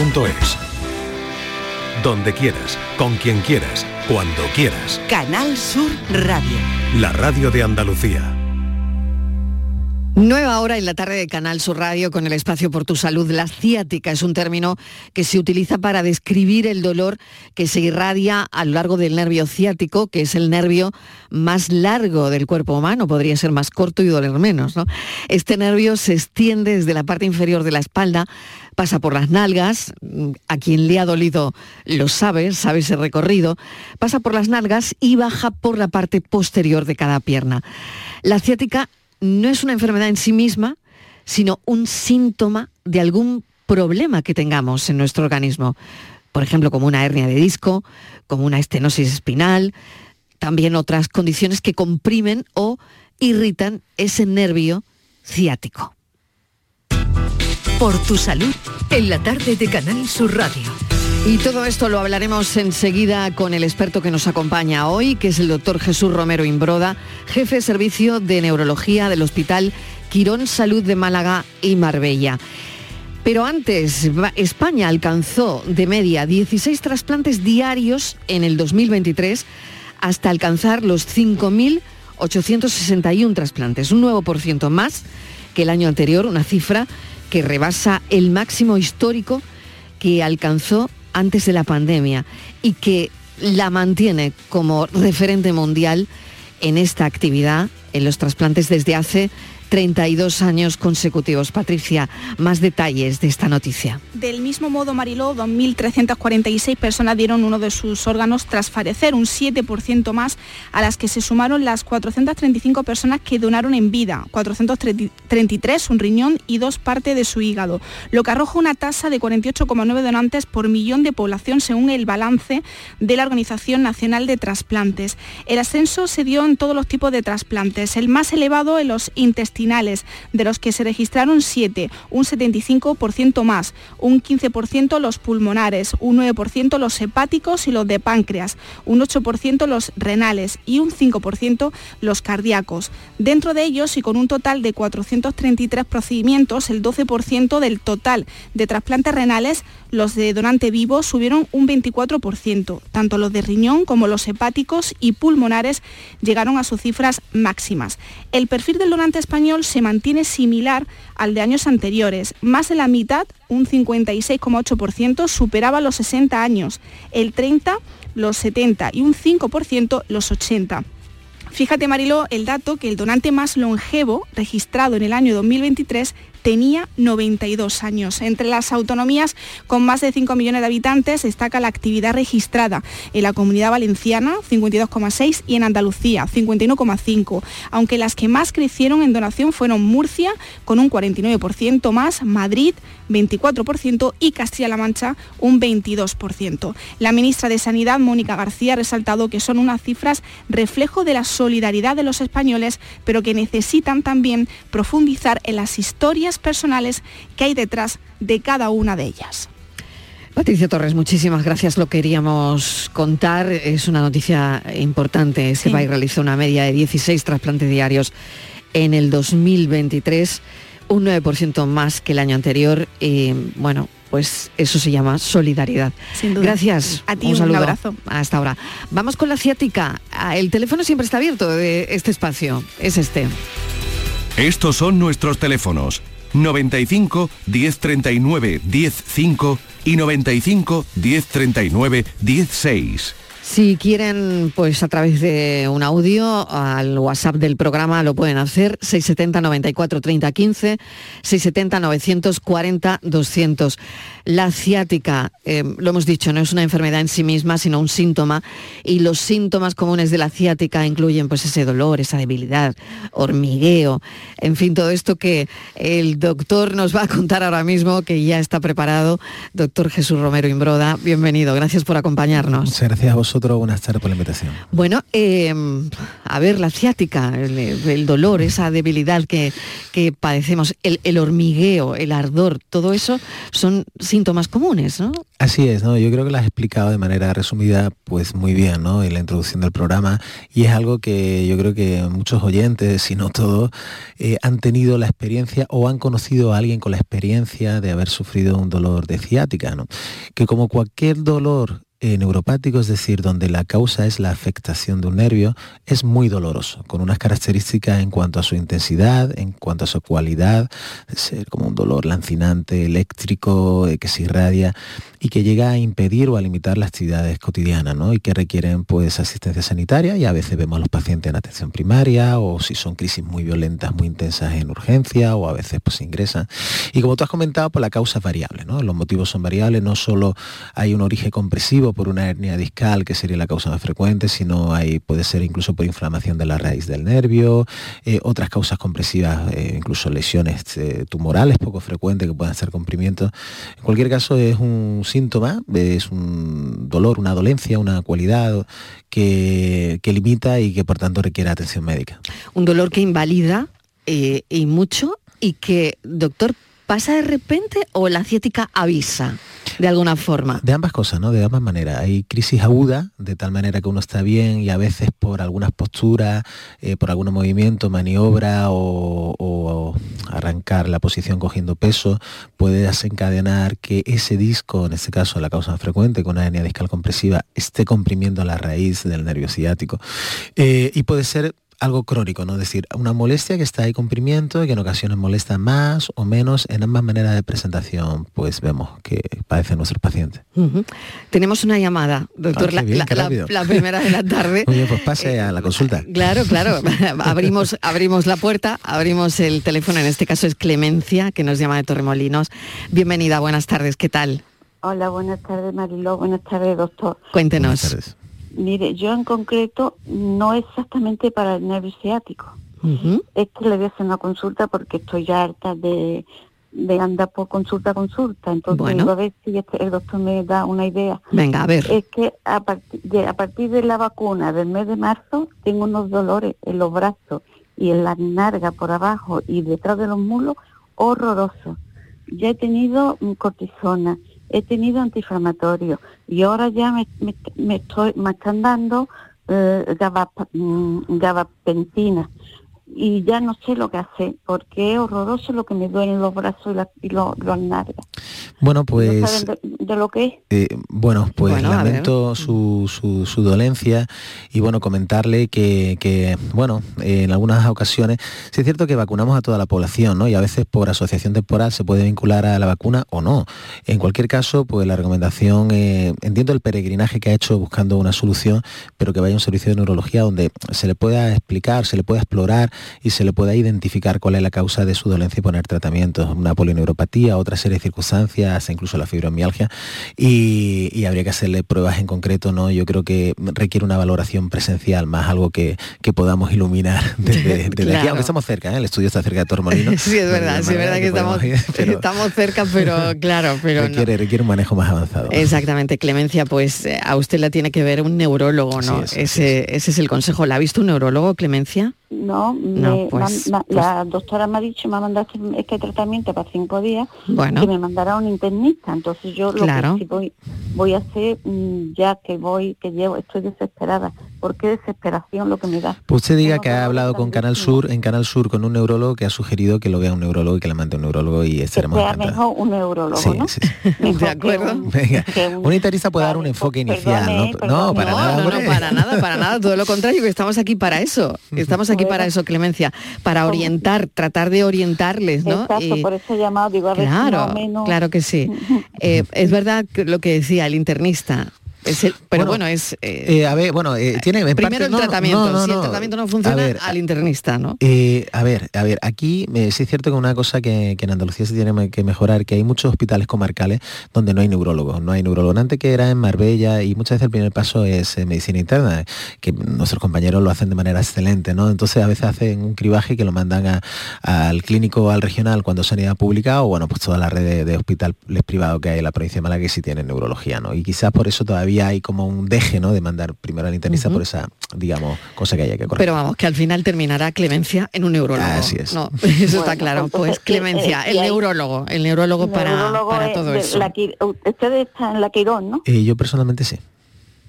sur.es. Donde quieras, con quien quieras, cuando quieras. Canal Sur Radio. La radio de Andalucía. Nueva hora en la tarde de Canal Sur Radio con el espacio por tu salud. La ciática es un término que se utiliza para describir el dolor que se irradia a lo largo del nervio ciático, que es el nervio más largo del cuerpo humano, podría ser más corto y doler menos. ¿no? Este nervio se extiende desde la parte inferior de la espalda, pasa por las nalgas, a quien le ha dolido lo sabe, sabe ese recorrido, pasa por las nalgas y baja por la parte posterior de cada pierna. La ciática no es una enfermedad en sí misma, sino un síntoma de algún problema que tengamos en nuestro organismo. Por ejemplo, como una hernia de disco, como una estenosis espinal, también otras condiciones que comprimen o irritan ese nervio ciático. Por tu salud, en la tarde de Canal Sur Radio. Y todo esto lo hablaremos enseguida con el experto que nos acompaña hoy, que es el doctor Jesús Romero Imbroda, jefe de servicio de neurología del Hospital Quirón Salud de Málaga y Marbella. Pero antes, España alcanzó de media 16 trasplantes diarios en el 2023 hasta alcanzar los 5.861 trasplantes, un nuevo por ciento más que el año anterior, una cifra que rebasa el máximo histórico que alcanzó antes de la pandemia y que la mantiene como referente mundial en esta actividad, en los trasplantes desde hace 32 años consecutivos. Patricia, más detalles de esta noticia. Del mismo modo, Mariló, 2.346 personas dieron uno de sus órganos tras fallecer, un 7% más a las que se sumaron las 435 personas que donaron en vida, 433 un riñón y dos partes de su hígado, lo que arroja una tasa de 48,9 donantes por millón de población según el balance de la Organización Nacional de Trasplantes. El ascenso se dio en todos los tipos de trasplantes, el más elevado en los intestinos de los que se registraron 7, un 75% más, un 15% los pulmonares, un 9% los hepáticos y los de páncreas, un 8% los renales y un 5% los cardíacos. Dentro de ellos y con un total de 433 procedimientos, el 12% del total de trasplantes renales, los de donante vivo subieron un 24%. Tanto los de riñón como los hepáticos y pulmonares llegaron a sus cifras máximas. El perfil del donante español se mantiene similar al de años anteriores. Más de la mitad, un 56,8%, superaba los 60 años, el 30 los 70 y un 5% los 80. Fíjate, Marilo, el dato que el donante más longevo registrado en el año 2023 tenía 92 años. Entre las autonomías con más de 5 millones de habitantes destaca la actividad registrada en la Comunidad Valenciana, 52,6, y en Andalucía, 51,5, aunque las que más crecieron en donación fueron Murcia, con un 49% más, Madrid, 24% y Castilla-La Mancha, un 22%. La ministra de Sanidad, Mónica García, ha resaltado que son unas cifras reflejo de la solidaridad de los españoles, pero que necesitan también profundizar en las historias personales que hay detrás de cada una de ellas. Patricia Torres, muchísimas gracias. Lo queríamos contar. Es una noticia importante. Este país realizó una media de 16 trasplantes diarios en el 2023, un 9% más que el año anterior. Y bueno, pues eso se llama solidaridad. Gracias. A ti un, saludo. abrazo. Hasta ahora. Vamos con la ciática. Ah, el teléfono siempre está abierto de este espacio. Es este. Estos son nuestros teléfonos 95 1039 105 y 95 1039 16. Si quieren, pues a través de un audio al WhatsApp del programa lo pueden hacer 670 94 30 15, 670 940 200. La ciática, eh, lo hemos dicho, no es una enfermedad en sí misma, sino un síntoma. Y los síntomas comunes de la ciática incluyen pues ese dolor, esa debilidad, hormigueo, en fin, todo esto que el doctor nos va a contar ahora mismo, que ya está preparado. Doctor Jesús Romero Imbroda, bienvenido, gracias por acompañarnos. Muchas gracias a vosotros buenas tardes por la invitación. Bueno, em, a ver, la ciática, el, dolor, esa debilidad que, padecemos, el, el, hormigueo, el ardor, todo eso son síntomas comunes, ¿no? Así es, ¿no? Yo creo que lo has explicado de manera resumida, pues muy bien, ¿no? En la introducción del programa, y es algo que yo creo que muchos oyentes, si no todos, eh, han tenido la experiencia o han conocido a alguien con la experiencia de haber sufrido un dolor de ciática, ¿no? Que como cualquier dolor eh, neuropático, es decir, donde la causa es la afectación de un nervio, es muy doloroso, con unas características en cuanto a su intensidad, en cuanto a su cualidad, ser como un dolor lancinante, eléctrico, eh, que se irradia y que llega a impedir o a limitar las actividades cotidianas, ¿no? Y que requieren pues asistencia sanitaria y a veces vemos a los pacientes en atención primaria o si son crisis muy violentas, muy intensas en urgencia o a veces pues ingresan. Y como tú has comentado, pues la causa es variable, ¿no? Los motivos son variables, no solo hay un origen compresivo por una hernia discal, que sería la causa más frecuente, sino hay, puede ser incluso por inflamación de la raíz del nervio, eh, otras causas compresivas, eh, incluso lesiones eh, tumorales poco frecuentes que puedan ser comprimientos. En cualquier caso es un síntoma, es un dolor, una dolencia, una cualidad que, limita y que por tanto requiere atención médica. Un dolor que invalida y mucho y que, doctor, ¿pasa de repente o la ciática avisa? de alguna forma. De ambas cosas, ¿no? De ambas maneras. Hay crisis aguda, de tal manera que uno está bien y a veces por algunas posturas, eh, por algún movimiento, maniobra o, arrancar la posición cogiendo peso, puede desencadenar que ese disco, en este caso la causa más frecuente, con una hernia discal compresiva, esté comprimiendo la raíz del nervio ciático. Eh, y puede ser algo crónico, ¿no? Es decir, una molestia que está ahí comprimiento y que en ocasiones molesta más o menos en ambas maneras de presentación, pues vemos que padecen nuestros pacientes. Tenemos una llamada, doctor, ah, la, primera de la tarde. Oye, pues pase a la consulta. Claro, claro. abrimos, abrimos la puerta, abrimos el teléfono, en este caso es Clemencia, que nos llama de Torremolinos. Bienvenida, buenas tardes, ¿qué tal? Hola, buenas tardes Mariló, buenas tardes doctor. Cuéntenos. Mire, yo en concreto no exactamente para el nervio ciático. Es que le voy a hacer una consulta porque estoy ya harta de, andar por consulta a consulta. Entonces, a ver si este, el doctor me da una idea. Venga, a ver. Es que a, partir de, a partir de la vacuna del mes de marzo tengo unos dolores en los brazos y en la narga por abajo y detrás de los mulos horrorosos. Ya he tenido cortisona, he tenido antiinflamatorio y ahora ya me, me, estoy, me están dando eh, gabapentina y ya no sé lo que hacer, porque es horroroso lo que me duelen los brazos y, los, los Bueno, pues... de, lo que es? Eh, bueno, pues lamento su, su, dolencia y bueno, comentarle que, bueno, en algunas ocasiones, sí es cierto que vacunamos a toda la población, ¿no? Y a veces por asociación temporal se puede vincular a la vacuna o no. En cualquier caso, pues la recomendación, eh, entiendo el peregrinaje que ha hecho buscando una solución, pero que vaya a un servicio de neurología donde se le pueda explicar, se le pueda explorar y se le pueda identificar cuál es la causa de su dolencia y poner tratamientos, una polineuropatía, otra serie de circunstancias, incluso la fibromialgia, y, habría que hacerle pruebas en concreto, ¿no? Yo creo que requiere una valoración presencial, más algo que, podamos iluminar desde, aquí, aunque estamos cerca, ¿eh? el estudio está cerca de Tormolino. sí, es verdad, sí, es verdad que, estamos, estamos cerca, pero claro, pero requiere, requiere un manejo más avanzado. Exactamente, Clemencia, pues eh, a usted la tiene que ver un neurólogo, ¿no? ese, ese es el consejo. ¿La ha visto un neurólogo, Clemencia? No, pues, pues la doctora me ha dicho, me ha mandado este, este tratamiento para cinco días, que me mandará un internista. Entonces yo lo que voy, voy a hacer, mm, ya que voy, que llevo, estoy desesperada. ¿Por qué desesperación lo que me da? Pues usted diga que ha hablado con Canal Sur, en Canal Sur con un neurólogo que ha sugerido que lo vea un neurólogo y que le mande un neurólogo y estaremos que mejor un neurólogo, ¿no? Sí, ¿De acuerdo? Un, Venga, un, internista puede dar un enfoque inicial, ¿no? No, para nada. No, no, para nada, para nada, todo lo contrario, que estamos aquí para eso. Estamos aquí para eso, Clemencia, para orientar, tratar de orientarles, ¿no? Exacto, por eso he llamado, digo, a ver claro, menos... Claro que sí. Eh, es verdad lo que decía el internista, pero bueno, es... Eh, eh, a ver, bueno, eh, tiene... primero el tratamiento, si el tratamiento no funciona, al internista, ¿no? a ver, a ver, aquí sí es cierto que una cosa que, en Andalucía se tiene que mejorar, que hay muchos hospitales comarcales donde no hay neurólogos, no hay neurólogos. Antes que era en Marbella y muchas veces el primer paso es medicina interna, que nuestros compañeros lo hacen de manera excelente, ¿no? Entonces a veces hacen un cribaje que lo mandan al clínico al regional cuando sanidad pública o bueno, pues toda la red de, hospitales privados que hay en la provincia de Málaga que sí tienen neurología, ¿no? Y quizás por eso todavía ya hay como un deje, ¿no? De mandar primero al internista por esa, digamos, cosa que haya que corregir. Pero vamos, que al final terminará Clemencia en un neurólogo. Así es. No, eso está claro. Pues Clemencia, el neurólogo, el neurólogo para, para todo eso. ustedes están en la Quirón, ¿no? Eh, yo personalmente sí.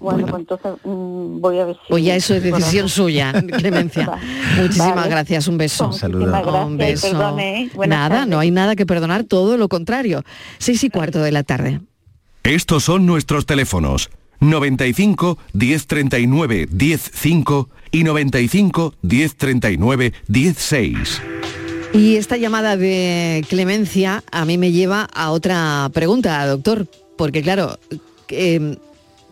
Bueno, pues entonces mm, voy a ver si... Pues ya eso es decisión suya, Clemencia. Muchísimas gracias, un beso. Un saludo. Un beso. ¿eh? Nada, no hay nada que perdonar, todo lo contrario. Seis y cuarto de la tarde. Estos son nuestros teléfonos. 95 1039 105 y 95 1039 16. Y esta llamada de Clemencia a mí me lleva a otra pregunta, doctor, porque claro, eh,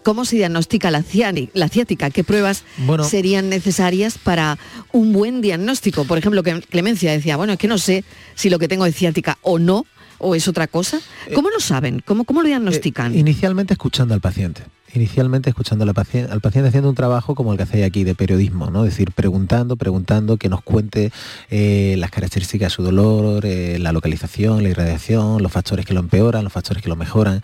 ¿Cómo se diagnostica la, ciática? ¿Qué pruebas serían necesarias para un buen diagnóstico? Por ejemplo, que Clemencia decía, bueno, es que no sé si lo que tengo es ciática o no, o es otra cosa. ¿Cómo lo saben? ¿Cómo, cómo lo diagnostican? Eh, inicialmente escuchando al paciente inicialmente escuchando al paciente, al paciente haciendo un trabajo como el que hacéis aquí de periodismo, ¿no? Es decir, preguntando, preguntando, que nos cuente eh, las características de su dolor, eh, la localización, la irradiación, los factores que lo empeoran, los factores que lo mejoran,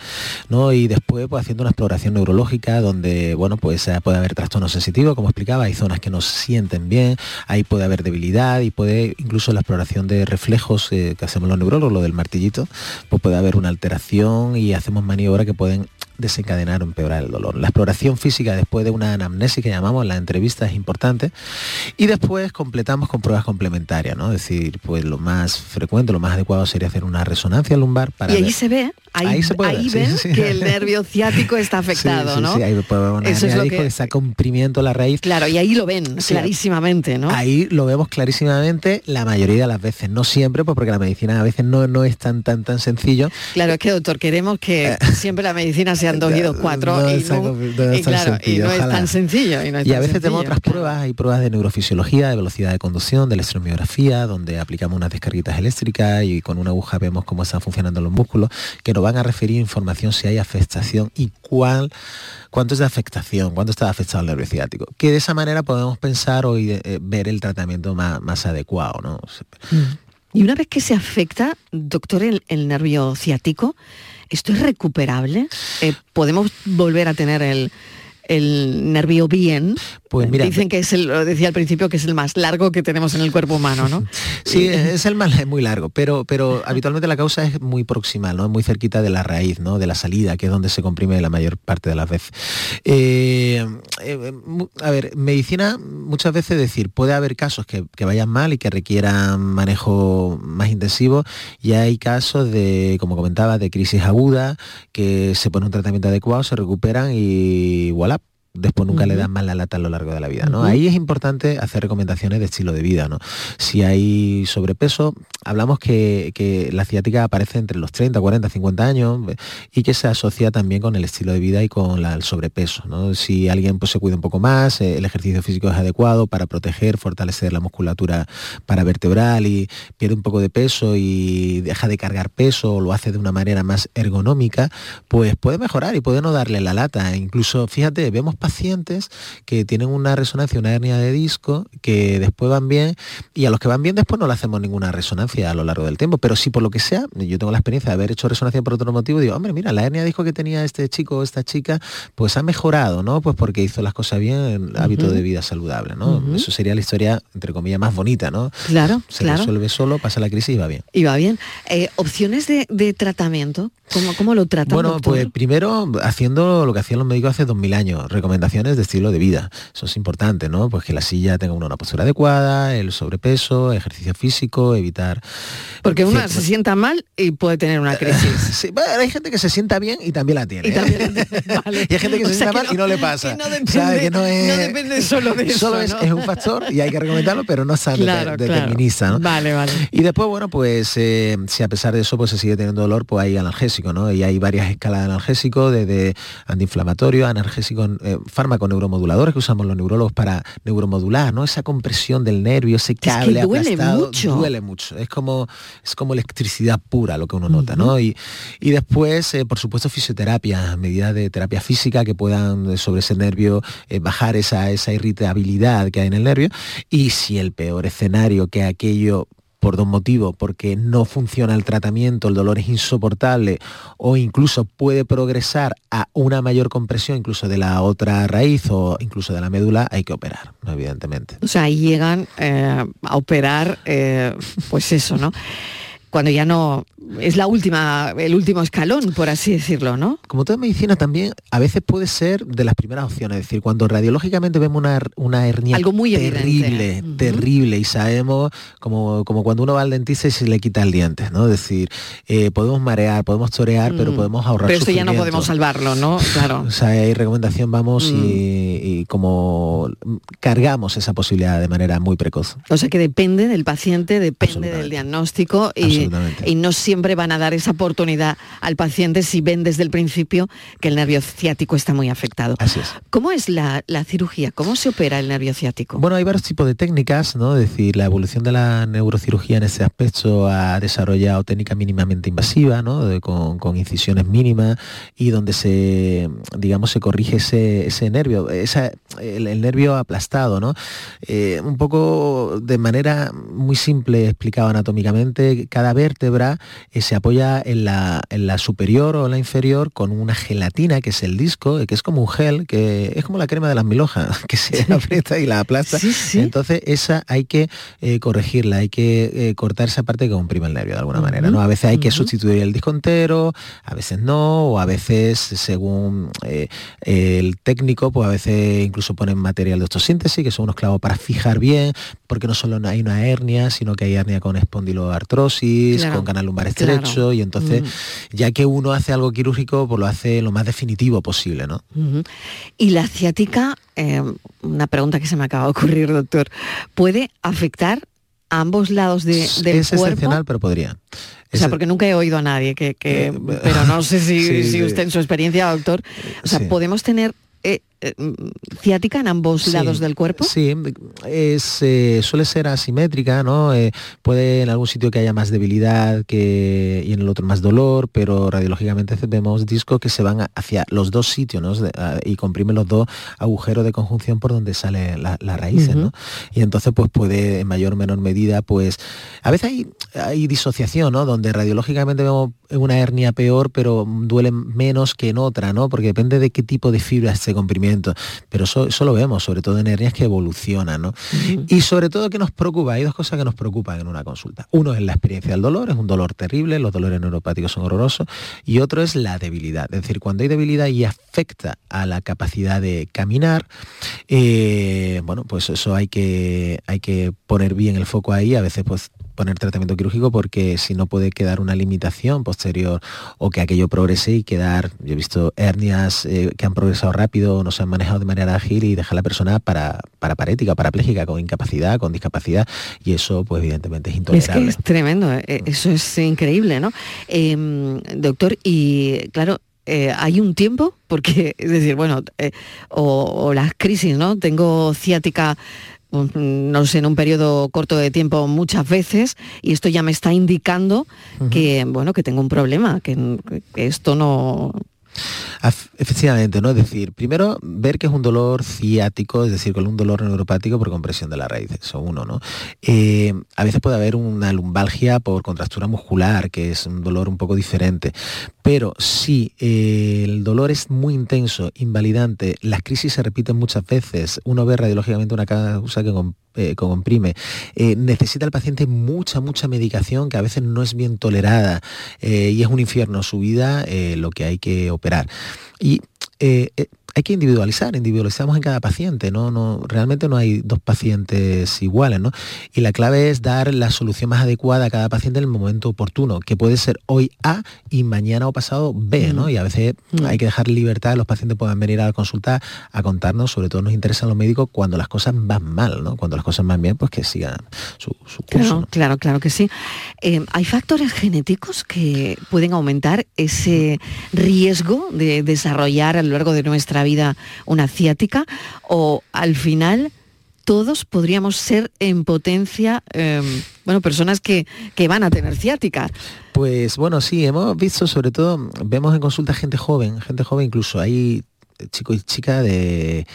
¿no? Y después, pues haciendo una exploración neurológica donde, bueno, pues eh, puede haber trastorno sensitivo, como explicaba, hay zonas que no se sienten bien, ahí puede haber debilidad y puede incluso la exploración de reflejos que hacemos los neurólogos, lo del martillito, pues puede haber una alteración y hacemos maniobras que pueden desencadenar o empeorar el dolor. La exploración física después de una anamnesis que llamamos la entrevista es importante y después completamos con pruebas complementarias, ¿no? Es decir, pues lo más frecuente, lo más adecuado sería hacer una resonancia lumbar para Y ahí se ve, ahí, se puede ahí ven que el nervio ciático está afectado, ¿no? Sí, ahí puede Eso es lo que... está comprimiendo la raíz. Claro, y ahí lo ven clarísimamente, ¿no? Ahí lo vemos clarísimamente la mayoría de las veces, no siempre, pues porque la medicina a veces no, no es tan tan tan sencillo. Claro, es que doctor, queremos que eh. siempre la medicina sean dos y dos cuatro y, no, es tan sencillo. Y, a veces tenemos otras pruebas, hay pruebas de neurofisiología, de velocidad de conducción, de electromiografía, donde aplicamos unas descarguitas eléctricas y con una aguja vemos cómo están funcionando los músculos, que nos van a referir información si hay afectación y cuál cuánto es de afectación, cuánto está afectado el nervio ciático. Que de esa manera podemos pensar o eh, ver el tratamiento más, adecuado. ¿no? Mm. Y una vez que se afecta, doctor, el nervio ciático, ¿Esto es recuperable? Eh, ¿Podemos volver a tener el, el nervio bien, pues mira, dicen que es el, lo decía al principio, que es el más largo que tenemos en el cuerpo humano, ¿no? sí, es el más muy largo, pero, pero habitualmente la causa es muy proximal, ¿no? Muy cerquita de la raíz, ¿no? De la salida, que es donde se comprime la mayor parte de las veces. Eh, eh, a ver, medicina muchas veces decir, puede haber casos que, que, vayan mal y que requieran manejo más intensivo, y hay casos de, como comentaba, de crisis aguda, que se pone un tratamiento adecuado, se recuperan y voilà, después nunca le dan más la lata a lo largo de la vida. ¿no? Ahí es importante hacer recomendaciones de estilo de vida. ¿no? Si hay sobrepeso, hablamos que, la ciática aparece entre los 30, 40, 50 años y que se asocia también con el estilo de vida y con el sobrepeso. ¿no? Si alguien pues, se cuida un poco más, eh, el ejercicio físico es adecuado para proteger, fortalecer la musculatura paravertebral y pierde un poco de peso y deja de cargar peso o lo hace de una manera más ergonómica, pues puede mejorar y puede no darle la lata. Incluso, fíjate, vemos pacientes que tienen una resonancia, una hernia de disco, que después van bien, y a los que van bien después no le hacemos ninguna resonancia a lo largo del tiempo. Pero si por lo que sea, yo tengo la experiencia de haber hecho resonancia por otro motivo, digo, hombre, mira, la hernia de disco que tenía este chico o esta chica, pues ha mejorado, ¿no? Pues porque hizo las cosas bien, hábito de vida saludable, ¿no? Eso sería la historia, entre comillas, más bonita, ¿no? Claro, Se resuelve solo, pasa la crisis y va bien. Y va bien. Eh, ¿Opciones de, tratamiento? ¿Cómo, ¿Cómo, lo tratan? Bueno, pues primero haciendo lo que hacían los médicos hace dos mil años, recomendaciones de estilo de vida. Eso es importante, ¿no? Pues que la silla tenga una, postura adecuada, el sobrepeso, ejercicio físico, evitar... Porque uno se sienta mal y puede tener una crisis. sí, hay gente que se sienta bien y también la tiene. Y, ¿eh? hay gente que se sienta mal y no le pasa. no depende, solo de eso. Solo es, un factor y hay que recomendarlo, pero no es claro, determinista. ¿no? Vale, vale. Y después, bueno, pues eh, si a pesar de eso pues se sigue teniendo dolor, pues hay analgésico, ¿no? Y hay varias escalas de analgésico, desde antiinflamatorio, analgésico, eh, fármaco neuromoduladores que usamos los neurólogos para neuromodular, ¿no? Esa compresión del nervio, ese cable es duele mucho. duele mucho. Es como, es como electricidad pura lo que uno nota, ¿no? Y, y después, eh, por supuesto, fisioterapia, medidas de terapia física que puedan eh, sobre ese nervio bajar esa, esa irritabilidad que hay en el nervio. Y si el peor escenario que aquello por dos motivos, porque no funciona el tratamiento, el dolor es insoportable o incluso puede progresar a una mayor compresión incluso de la otra raíz o incluso de la médula, hay que operar, evidentemente. O sea, ahí llegan eh, a operar, eh, pues eso, ¿no? Cuando ya no es la última, el último escalón, por así decirlo, ¿no? Como toda medicina también, a veces puede ser de las primeras opciones. Es decir, cuando radiológicamente vemos una, una hernia Algo muy terrible, terrible, y sabemos, como, como cuando uno va al dentista y se le quita el diente, ¿no? Es decir, eh, podemos marear, podemos torear, pero mm. podemos ahorrar Pero esto ya no podemos salvarlo, ¿no? Claro. o sea, hay recomendación, vamos, mm. y, como cargamos esa posibilidad de manera muy precoz. O sea que depende del paciente, depende del diagnóstico y, y no siempre van a dar esa oportunidad al paciente si ven desde el principio que el nervio ciático está muy afectado. Así es. ¿Cómo es la, cirugía? ¿Cómo se opera el nervio ciático? Bueno, hay varios tipos de técnicas, ¿no? Es decir, la evolución de la neurocirugía en ese aspecto ha desarrollado técnica mínimamente invasiva, ¿no? con, incisiones mínimas y donde se, digamos, se corrige ese, nervio, el, nervio aplastado, ¿no? Eh, un poco de manera muy simple explicado anatómicamente, cada vértebra se apoya en la, en la, superior o en la inferior con una gelatina, que es el disco, que es como un gel, que es como la crema de las milhojas, que se aprieta y la aplasta. Entonces esa hay que eh, corregirla, hay que eh, cortar esa parte que comprime el nervio de alguna manera. ¿no? A veces hay que sustituir el disco entero, a veces no, o a veces según eh, el técnico, pues a veces incluso ponen material de osteosíntesis, que son unos clavos para fijar bien, porque no solo hay una hernia, sino que hay hernia con espondiloartrosis, con canal lumbar estrecho y entonces ya que uno hace algo quirúrgico, pues lo hace lo más definitivo posible, ¿no? Y la ciática, eh, una pregunta que se me acaba de ocurrir, doctor, ¿puede afectar a ambos lados de, del es cuerpo? excepcional, pero podría. O sea, porque nunca he oído a nadie que, eh, pero no sé si, si usted en su experiencia, doctor, o sea, podemos tener eh, ciática en ambos lados del cuerpo? Sí, es, eh, suele ser asimétrica, ¿no? puede en algún sitio que haya más debilidad que, y en el otro más dolor, pero radiológicamente vemos discos que se van hacia los dos sitios ¿no? y comprimen los dos agujeros de conjunción por donde salen las raíces. ¿no? Y entonces pues puede en mayor o menor medida, pues a veces hay, hay disociación, ¿no? donde radiológicamente vemos una hernia peor, pero duele menos que en otra, ¿no? porque depende de qué tipo de fibra se pero eso, lo vemos, sobre todo en hernias que evolucionan, ¿no? Y sobre todo que nos preocupa, hay dos cosas que nos preocupan en una consulta. Uno es la experiencia del dolor, es un dolor terrible, los dolores neuropáticos son horrorosos, y otro es la debilidad, es decir, cuando hay debilidad y afecta a la capacidad de caminar, eh, bueno, pues eso hay que, hay que poner bien el foco ahí, a veces pues poner tratamiento quirúrgico porque si no puede quedar una limitación posterior o que aquello progrese y quedar, yo he visto hernias eh, que han progresado rápido, no se han manejado de manera ágil y deja a la persona para, paraparética, parapléjica, con incapacidad, con discapacidad y eso pues evidentemente es intolerable. Es que es tremendo, eh, eso es increíble, ¿no? Em, doctor, y claro, eh, hay un tiempo, porque es decir, bueno, o, o, las crisis, ¿no? Tengo ciática no sé, en un periodo corto de tiempo muchas veces y esto ya me está indicando que, bueno, que tengo un problema, que, esto no, Efectivamente, ¿no? Es decir, primero ver que es un dolor ciático, es decir, con un dolor neuropático por compresión de la raíz, eso uno, ¿no? Eh, a veces puede haber una lumbalgia por contractura muscular, que es un dolor un poco diferente, pero si eh, el dolor es muy intenso, invalidante, las crisis se repiten muchas veces, uno ve radiológicamente una causa que eh, comprime, necesita el paciente mucha, mucha medicación que a veces no es bien tolerada y es un infierno su vida, lo que hay que operar. Y eh, eh, hay que individualizar, individualizamos en cada paciente, ¿no? no realmente no hay dos pacientes iguales, ¿no? Y la clave es dar la solución más adecuada a cada paciente en el momento oportuno, que puede ser hoy A y mañana o pasado B, ¿no? Mm. Y a veces mm. hay que dejar libertad, los pacientes puedan venir a la consulta a contarnos, sobre todo nos interesan los médicos cuando las cosas van mal, ¿no? Cuando las cosas van bien, pues que sigan su, curso. Claro, claro, claro que sí. Eh, ¿Hay factores genéticos que pueden aumentar ese riesgo de desarrollar a lo largo de nuestra vida una ciática o al final todos podríamos ser en potencia, em, bueno, personas que, que, van a tener ciática. Pues bueno, sí, hemos visto sobre todo, vemos en consulta gente joven, gente joven incluso, hay chicos y chicas de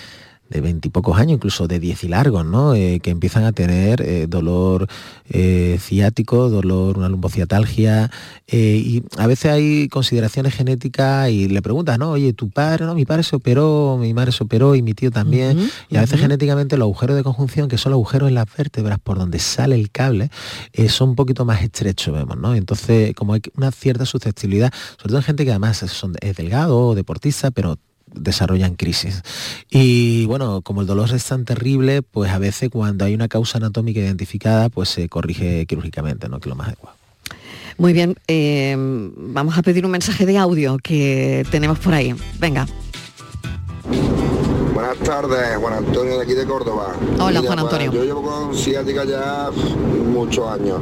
de veintipocos años, incluso de diez y largos, ¿no? Eh, que empiezan a tener eh, dolor eh, ciático, dolor, una lumbociatalgia, y a veces hay consideraciones genéticas y le preguntas, ¿no? Oye, tu padre, no, mi padre se operó, mi madre se operó y mi tío también, y a veces genéticamente los agujeros de conjunción, que son los agujeros en las vértebras por donde sale el cable, son un poquito más estrechos, vemos, ¿no? Entonces, como hay una cierta susceptibilidad, sobre todo en gente que además son, es delgado, deportista, pero desarrollan crisis. Y bueno, como el dolor es tan terrible, pues a veces cuando hay una causa anatómica identificada, pues se corrige quirúrgicamente, ¿no? Que es lo más adecuado. Muy bien, eh, vamos a pedir un mensaje de audio que tenemos por ahí. Venga. Buenas tardes, Juan Antonio de aquí de Córdoba. Hola, Juan Antonio. yo llevo con ciática ya muchos años.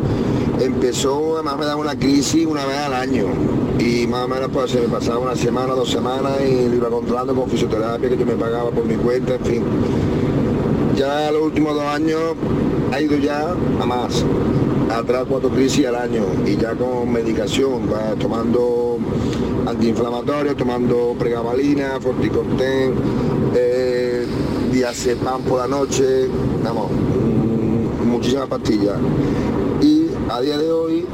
Empezó, además me daba una crisis una vez al año. Y más o menos pues se me pasaba una semana, dos semanas y lo iba controlando con fisioterapia que yo me pagaba por mi cuenta, en fin. Ya los últimos dos años ha ido ya a más. Atrás cuatro crisis al año y ya con medicación, tomando antiinflamatorios, tomando pregabalina, forticorten, eh, diazepam por la noche, vamos, mm, muchísimas pastillas. Y a día de hoy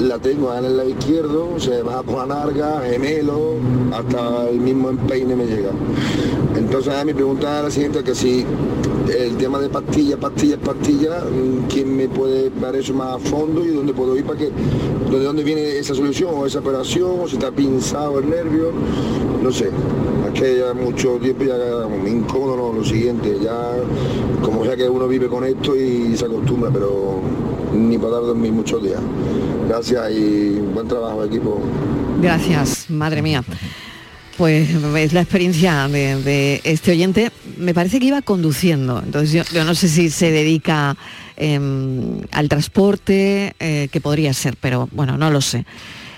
la tengo en el lado izquierdo, se va por la narga, gemelo, hasta el mismo empeine me llega. Entonces mi pregunta es la siguiente, que si el tema de pastillas, pastillas, pastillas, mm, ¿quién me puede dar eso más a fondo y dónde puedo ir para que, de dónde viene esa solución o esa operación, o si está pinzado el nervio, no sé. Es que ya mucho tiempo ya me incómodo lo siguiente, ya como ya que uno vive con esto y se acostumbra, pero ni para dormir muchos días. Gracias y buen trabajo equipo. Gracias, madre mía. Pues es la experiencia de, este oyente. Me parece que iba conduciendo, entonces yo, no sé si se dedica em, al transporte, eh, que podría ser, pero bueno, no lo sé.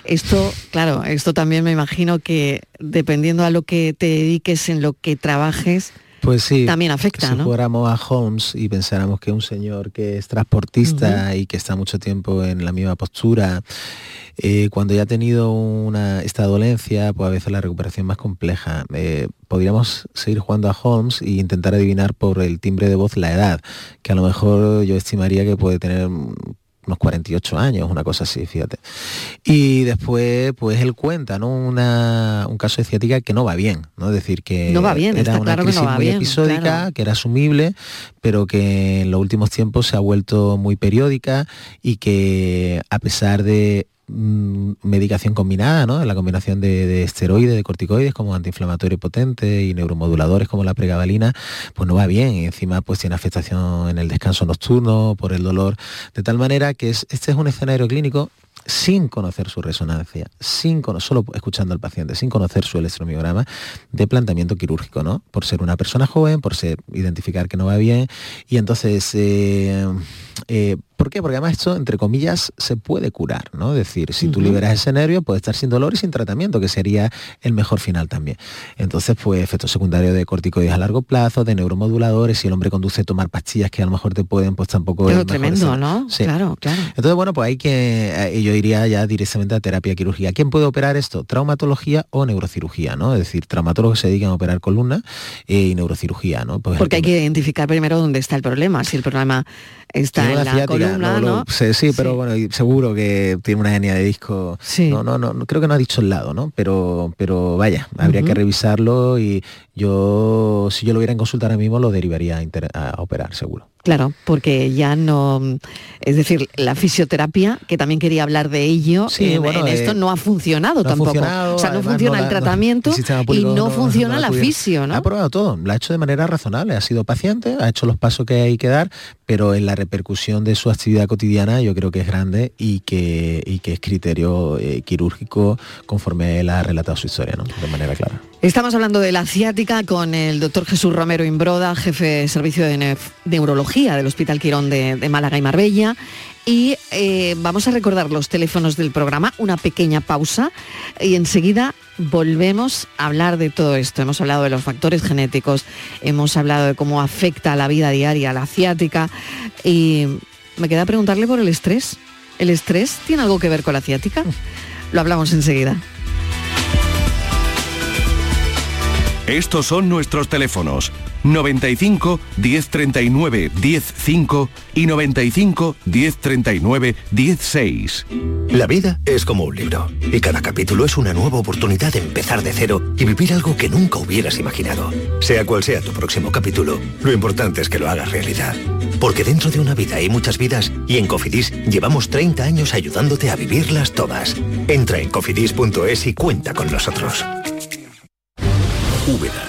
Esto, claro, esto también me imagino que dependiendo a lo que te dediques, en lo que trabajes, pues sí, también afecta, si fuéramos a Holmes y pensáramos que un señor que es transportista y que está mucho tiempo en la misma postura, eh, cuando ya ha tenido una, esta dolencia, pues a veces la recuperación es más compleja. Eh, podríamos seguir jugando a Holmes e intentar adivinar por el timbre de voz la edad, que a lo mejor yo estimaría que puede tener unos 48 años, una cosa así, fíjate. Y después, pues él cuenta, ¿no? Una, un caso de ciática que no va bien, ¿no? Es decir, que no va bien, era una crisis muy episódica, que era asumible, pero que en los últimos tiempos se ha vuelto muy periódica y que a pesar de Mm, medicación combinada, ¿no? La combinación de, esteroides, de corticoides como antiinflamatorio potente y neuromoduladores como la pregabalina, pues no va bien y encima pues tiene afectación en el descanso nocturno por el dolor, de tal manera que este es un escenario clínico sin conocer su resonancia, sin solo escuchando al paciente, sin conocer su electromiograma de planteamiento quirúrgico, ¿no? Por ser una persona joven, por ser identificar que no va bien. Y entonces eh, eh, ¿Por qué? Porque además esto, entre comillas, se puede curar, ¿no? Es decir, si tú liberas ese nervio, puede estar sin dolor y sin tratamiento, que sería el mejor final también. Entonces, pues efectos secundarios de corticoides a largo plazo, de neuromoduladores, si el hombre conduce a tomar pastillas que a lo mejor te pueden, pues tampoco Pero tremendo, ¿no? Claro, claro. Entonces, bueno, pues hay que, eh, yo iría ya directamente a terapia quirúrgica. ¿Quién puede operar esto? Traumatología o neurocirugía, ¿no? Es decir, traumatólogos se dedican a operar columna eh, y neurocirugía, ¿no? Pues Porque hay que identificar primero dónde está el problema. Si el problema está en la columna, ¿no? sí, pero bueno, seguro que tiene una hernia de disco. No, no, no, creo que no ha dicho el lado, ¿no? Pero, pero vaya, habría que revisarlo y yo, si yo lo hubiera en consulta ahora mismo, lo derivaría a operar, seguro. Claro, porque ya no, es decir, la fisioterapia, que también quería hablar de ello, en, esto eh, no ha funcionado tampoco. o sea, no funciona el tratamiento y no, funciona la fisio, ¿no? Ha probado todo, la ha hecho de manera razonable, ha sido paciente, ha hecho los pasos que hay que dar, pero en la repercusión de su actividad cotidiana yo creo que es grande y que, y que es criterio eh, quirúrgico conforme él ha relatado su historia, ¿no? De manera clara. Estamos hablando de la ciática con el doctor Jesús Romero Imbroda, jefe de servicio de neurología del Hospital Quirón de, Málaga y Marbella. Y eh, vamos a recordar los teléfonos del programa, una pequeña pausa y enseguida volvemos a hablar de todo esto. Hemos hablado de los factores genéticos, hemos hablado de cómo afecta a la vida diaria la ciática y me queda preguntarle por el estrés. ¿El estrés tiene algo que ver con la ciática? Lo hablamos enseguida. Estos son nuestros teléfonos 95 1039 105 y 95 1039 16. La vida es como un libro y cada capítulo es una nueva oportunidad de empezar de cero y vivir algo que nunca hubieras imaginado. Sea cual sea tu próximo capítulo, lo importante es que lo hagas realidad. Porque dentro de una vida hay muchas vidas y en Cofidis llevamos 30 años ayudándote a vivirlas todas. Entra en cofidis.es y cuenta con nosotros. Úbeda,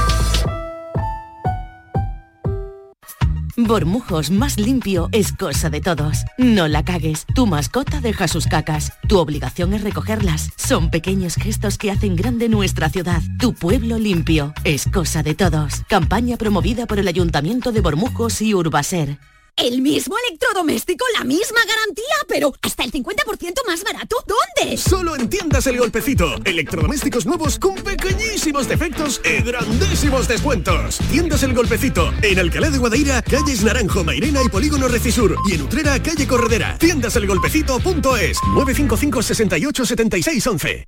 Bormujos más limpio es cosa de todos. No la cagues. Tu mascota deja sus cacas. Tu obligación es recogerlas. Son pequeños gestos que hacen grande nuestra ciudad. Tu pueblo limpio es cosa de todos. Campaña promovida por el Ayuntamiento de Bormujos y Urbaser. El mismo electrodoméstico, la misma garantía, pero hasta el 50% más barato. ¿Dónde? Solo en tiendas El Golpecito. Electrodomésticos nuevos con pequeñísimos defectos y grandísimos descuentos. Tiendas El Golpecito. En Alcalá de Guadaira, calles Naranjo, Mairena y Polígono Recisur. Y en Utrera, calle Corredera. Tiendaselgolpecito.es 955 68 76 11.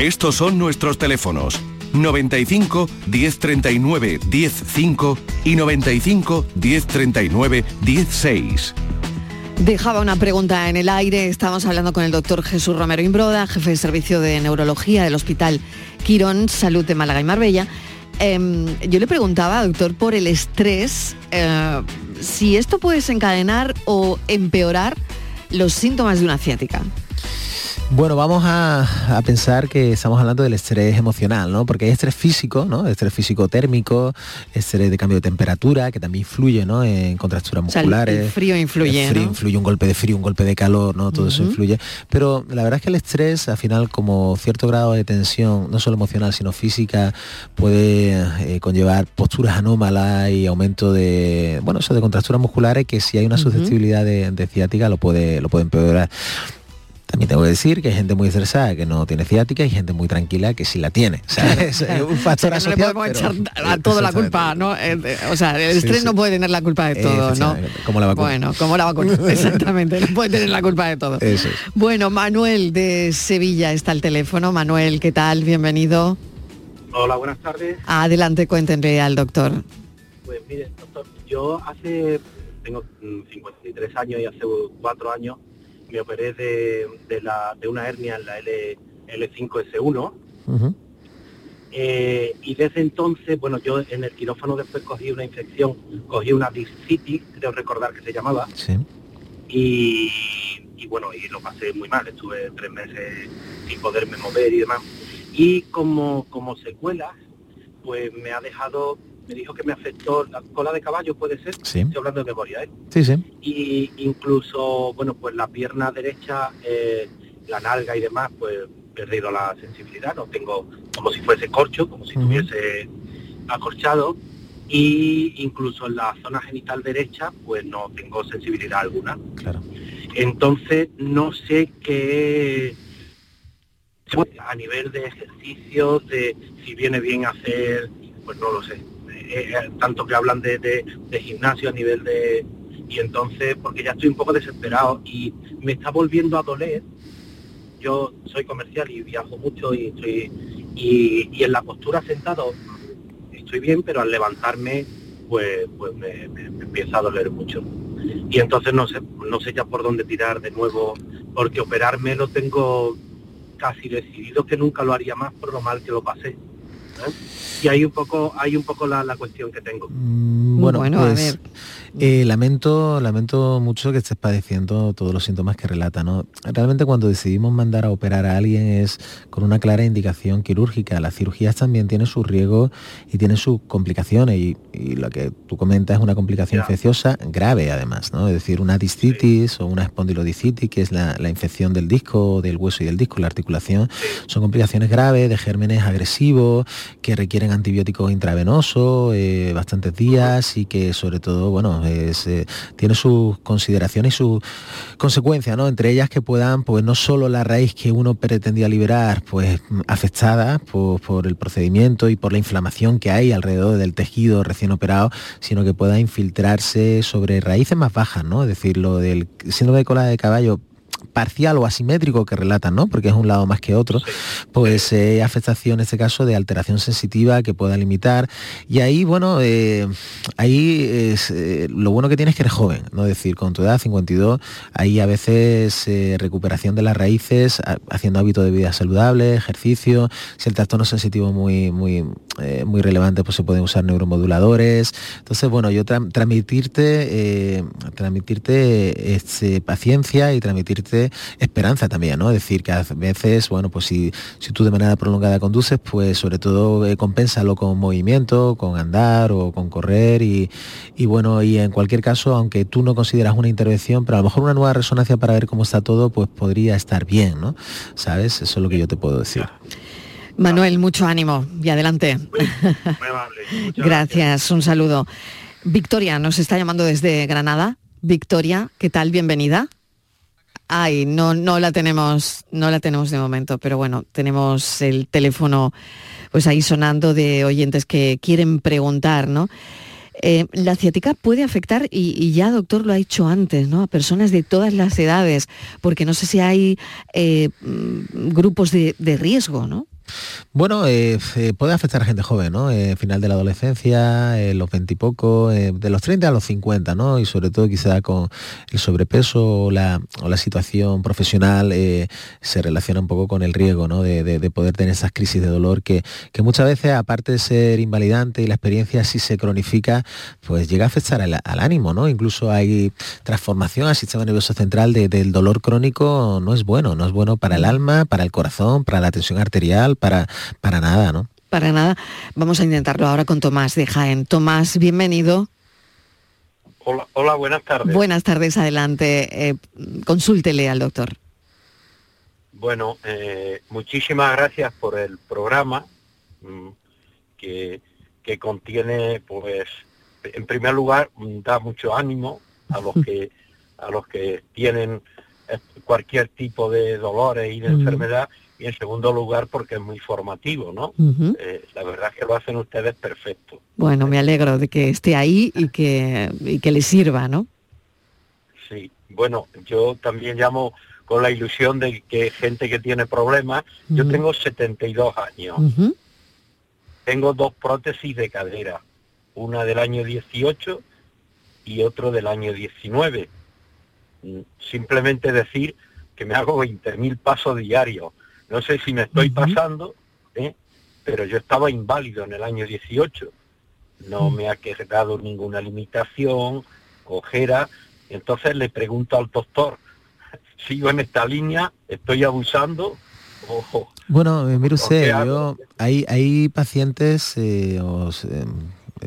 Estos son nuestros teléfonos 95 1039 105 y 95 1039 16. Dejaba una pregunta en el aire. Estamos hablando con el doctor Jesús Romero Imbroda, jefe de servicio de neurología del Hospital Quirón Salud de Málaga y Marbella. Em, yo le preguntaba, doctor, por el estrés, eh, si esto puede desencadenar o empeorar los síntomas de una ciática. Bueno, vamos a, a, pensar que estamos hablando del estrés emocional, ¿no? Porque hay estrés físico, ¿no? Estrés físico térmico, estrés de cambio de temperatura, que también influye, ¿no? En contracturas musculares. O sea, el frío influye. El frío ¿no? influye, un golpe de frío, un golpe de calor, ¿no? Todo uh -huh. eso influye. Pero la verdad es que el estrés, al final, como cierto grado de tensión, no solo emocional, sino física, puede eh, conllevar posturas anómalas y aumento de, bueno, eso de contracturas musculares que si hay una susceptibilidad uh -huh. de, de ciática lo puede, lo puede empeorar. También tengo que decir que hay gente muy estresada que no tiene ciática y gente muy tranquila que sí la tiene. O sea, es un factor o sea, no le podemos pero, echar a todo la culpa, ¿no? O sea, el estrés sí, sí. no puede tener la culpa de todo, ¿no? Como la vacuna. Bueno, como la vacuna, exactamente, no puede tener la culpa de todo. Eso es. Bueno, Manuel de Sevilla está al teléfono. Manuel, ¿qué tal? Bienvenido. Hola, buenas tardes. Adelante, cuéntenle al doctor. Pues mire, doctor, yo hace, tengo 53 años y hace cuatro años me operé de, de, la, de una hernia en la L, L5S1. Uh -huh. eh, y desde entonces, bueno, yo en el quirófano después cogí una infección, cogí una discitis, creo recordar que se llamaba. Sí. Y, y, bueno, y lo pasé muy mal, estuve tres meses sin poderme mover y demás. Y como, como secuelas, pues me ha dejado me dijo que me afectó la cola de caballo, puede ser. Sí. Estoy hablando de memoria, ¿eh? Sí, sí. Y incluso, bueno, pues la pierna derecha, eh, la nalga y demás, pues perdido la sensibilidad, no tengo como si fuese corcho, como si uh -huh. tuviese acorchado. Y incluso en la zona genital derecha, pues no tengo sensibilidad alguna. Claro. Entonces, no sé qué a nivel de ejercicios, de si viene bien hacer, pues no lo sé eh, tanto que hablan de, de, gimnasio a nivel de... Y entonces, porque ya estoy un poco desesperado y me está volviendo a doler. Yo soy comercial y viajo mucho y estoy... Y, en la postura sentado estoy bien, pero al levantarme pues, pues me, empieza a doler mucho. Y entonces no sé, no sé ya por dónde tirar de nuevo, porque operarme lo tengo casi decidido que nunca lo haría más por lo mal que lo pasé. ¿Eh? Y hay un poco, hay un poco la, cuestión que tengo. Mm, bueno, bueno a pues, ver eh, lamento, lamento mucho que estés padeciendo todos los síntomas que relata. ¿no? Realmente cuando decidimos mandar a operar a alguien es con una clara indicación quirúrgica. Las cirugías también tienen su riesgo y tienen sus complicaciones y, lo que tú comentas es una complicación infecciosa grave además, ¿no? es decir, una discitis o una espondilodicitis, que es la, infección del disco, del hueso y del disco, la articulación, son complicaciones graves de gérmenes agresivos que requieren antibióticos intravenosos eh, bastantes días y que sobre todo, bueno, eh, tiene sus consideraciones y sus consecuencias, ¿no? Entre ellas que puedan, pues no solo la raíz que uno pretendía liberar, pues afectada por, el procedimiento y por la inflamación que hay alrededor del tejido recién operado, sino que pueda infiltrarse sobre raíces más bajas, ¿no? Es decir, lo del síndrome de cola de caballo parcial o asimétrico que relatan, ¿no? Porque es un lado más que otro, pues eh, afectación en este caso de alteración sensitiva que pueda limitar. Y ahí, bueno, eh, ahí es, eh, lo bueno que tienes es que eres joven, ¿no? Es decir, con tu edad, 52, ahí a veces recuperación de las raíces, haciendo hábitos de vida saludable, ejercicio, si el trastorno sensitivo muy, muy, muy relevante, pues se pueden usar neuromoduladores. Entonces, bueno, yo transmitirte, transmitirte este, paciencia y transmitirte esperanza también, ¿no? Es decir, que a veces, bueno, pues si, si tú de manera prolongada conduces, pues sobre todo eh, compénsalo con movimiento, con andar o con correr y, bueno, y en cualquier caso, aunque tú no consideras una intervención, pero a lo mejor una nueva resonancia para ver cómo está todo, pues podría estar bien, ¿no? ¿Sabes? Eso es lo que yo te puedo decir. Manuel, mucho ánimo y adelante. gracias, un saludo. Victoria nos está llamando desde Granada. Victoria, ¿qué tal? Bienvenida. Ay, no, no la tenemos, no la tenemos de momento, pero bueno, tenemos el teléfono pues ahí sonando de oyentes que quieren preguntar, ¿no? Eh, la ciática puede afectar, y, ya doctor lo ha dicho antes, ¿no? a personas de todas las edades, porque no sé si hay eh, mm, grupos de, de riesgo, ¿no? Bueno, eh, eh, puede afectar a gente joven, ¿no? Eh, final de la adolescencia, los 20 y poco, de los 30 a los 50, ¿no? Y sobre todo quizá con el sobrepeso o la, situación profesional se relaciona un poco con el riesgo, ¿no? De, poder tener esas crisis de dolor que, muchas veces, aparte de ser invalidante y la experiencia si se cronifica, pues llega a afectar al, ánimo, ¿no? Incluso hay transformación al sistema nervioso central del dolor crónico, no es bueno, no es bueno para el alma, para el corazón, para la tensión arterial, para, para nada, ¿no? Para nada. Vamos a intentarlo ahora con Tomás de Jaén. Tomás, bienvenido. Hola, hola buenas tardes. Buenas tardes, adelante. Eh, consúltele al doctor. Bueno, eh, muchísimas gracias por el programa mm, que, que, contiene, pues, en primer lugar, da mucho ánimo a los que a los que tienen eh, cualquier tipo de dolores y de enfermedad y en segundo lugar porque es muy formativo, ¿no? Eh, la verdad es que lo hacen ustedes perfecto. Bueno, me alegro de que esté ahí y que, y que le sirva, ¿no? Sí, bueno, yo también llamo con la ilusión de que gente que tiene problemas, yo tengo 72 años, tengo dos prótesis de cadera, una del año 18 y otro del año 19. Mm, simplemente decir que me hago 20.000 pasos diarios no sé si me estoy pasando, ¿eh? pero yo estaba inválido en el año 18. No me ha quedado ninguna limitación, cojera. Entonces le pregunto al doctor, ¿sigo en esta línea? ¿Estoy abusando? bueno, eh, mire usted, yo, hay, hay pacientes eh,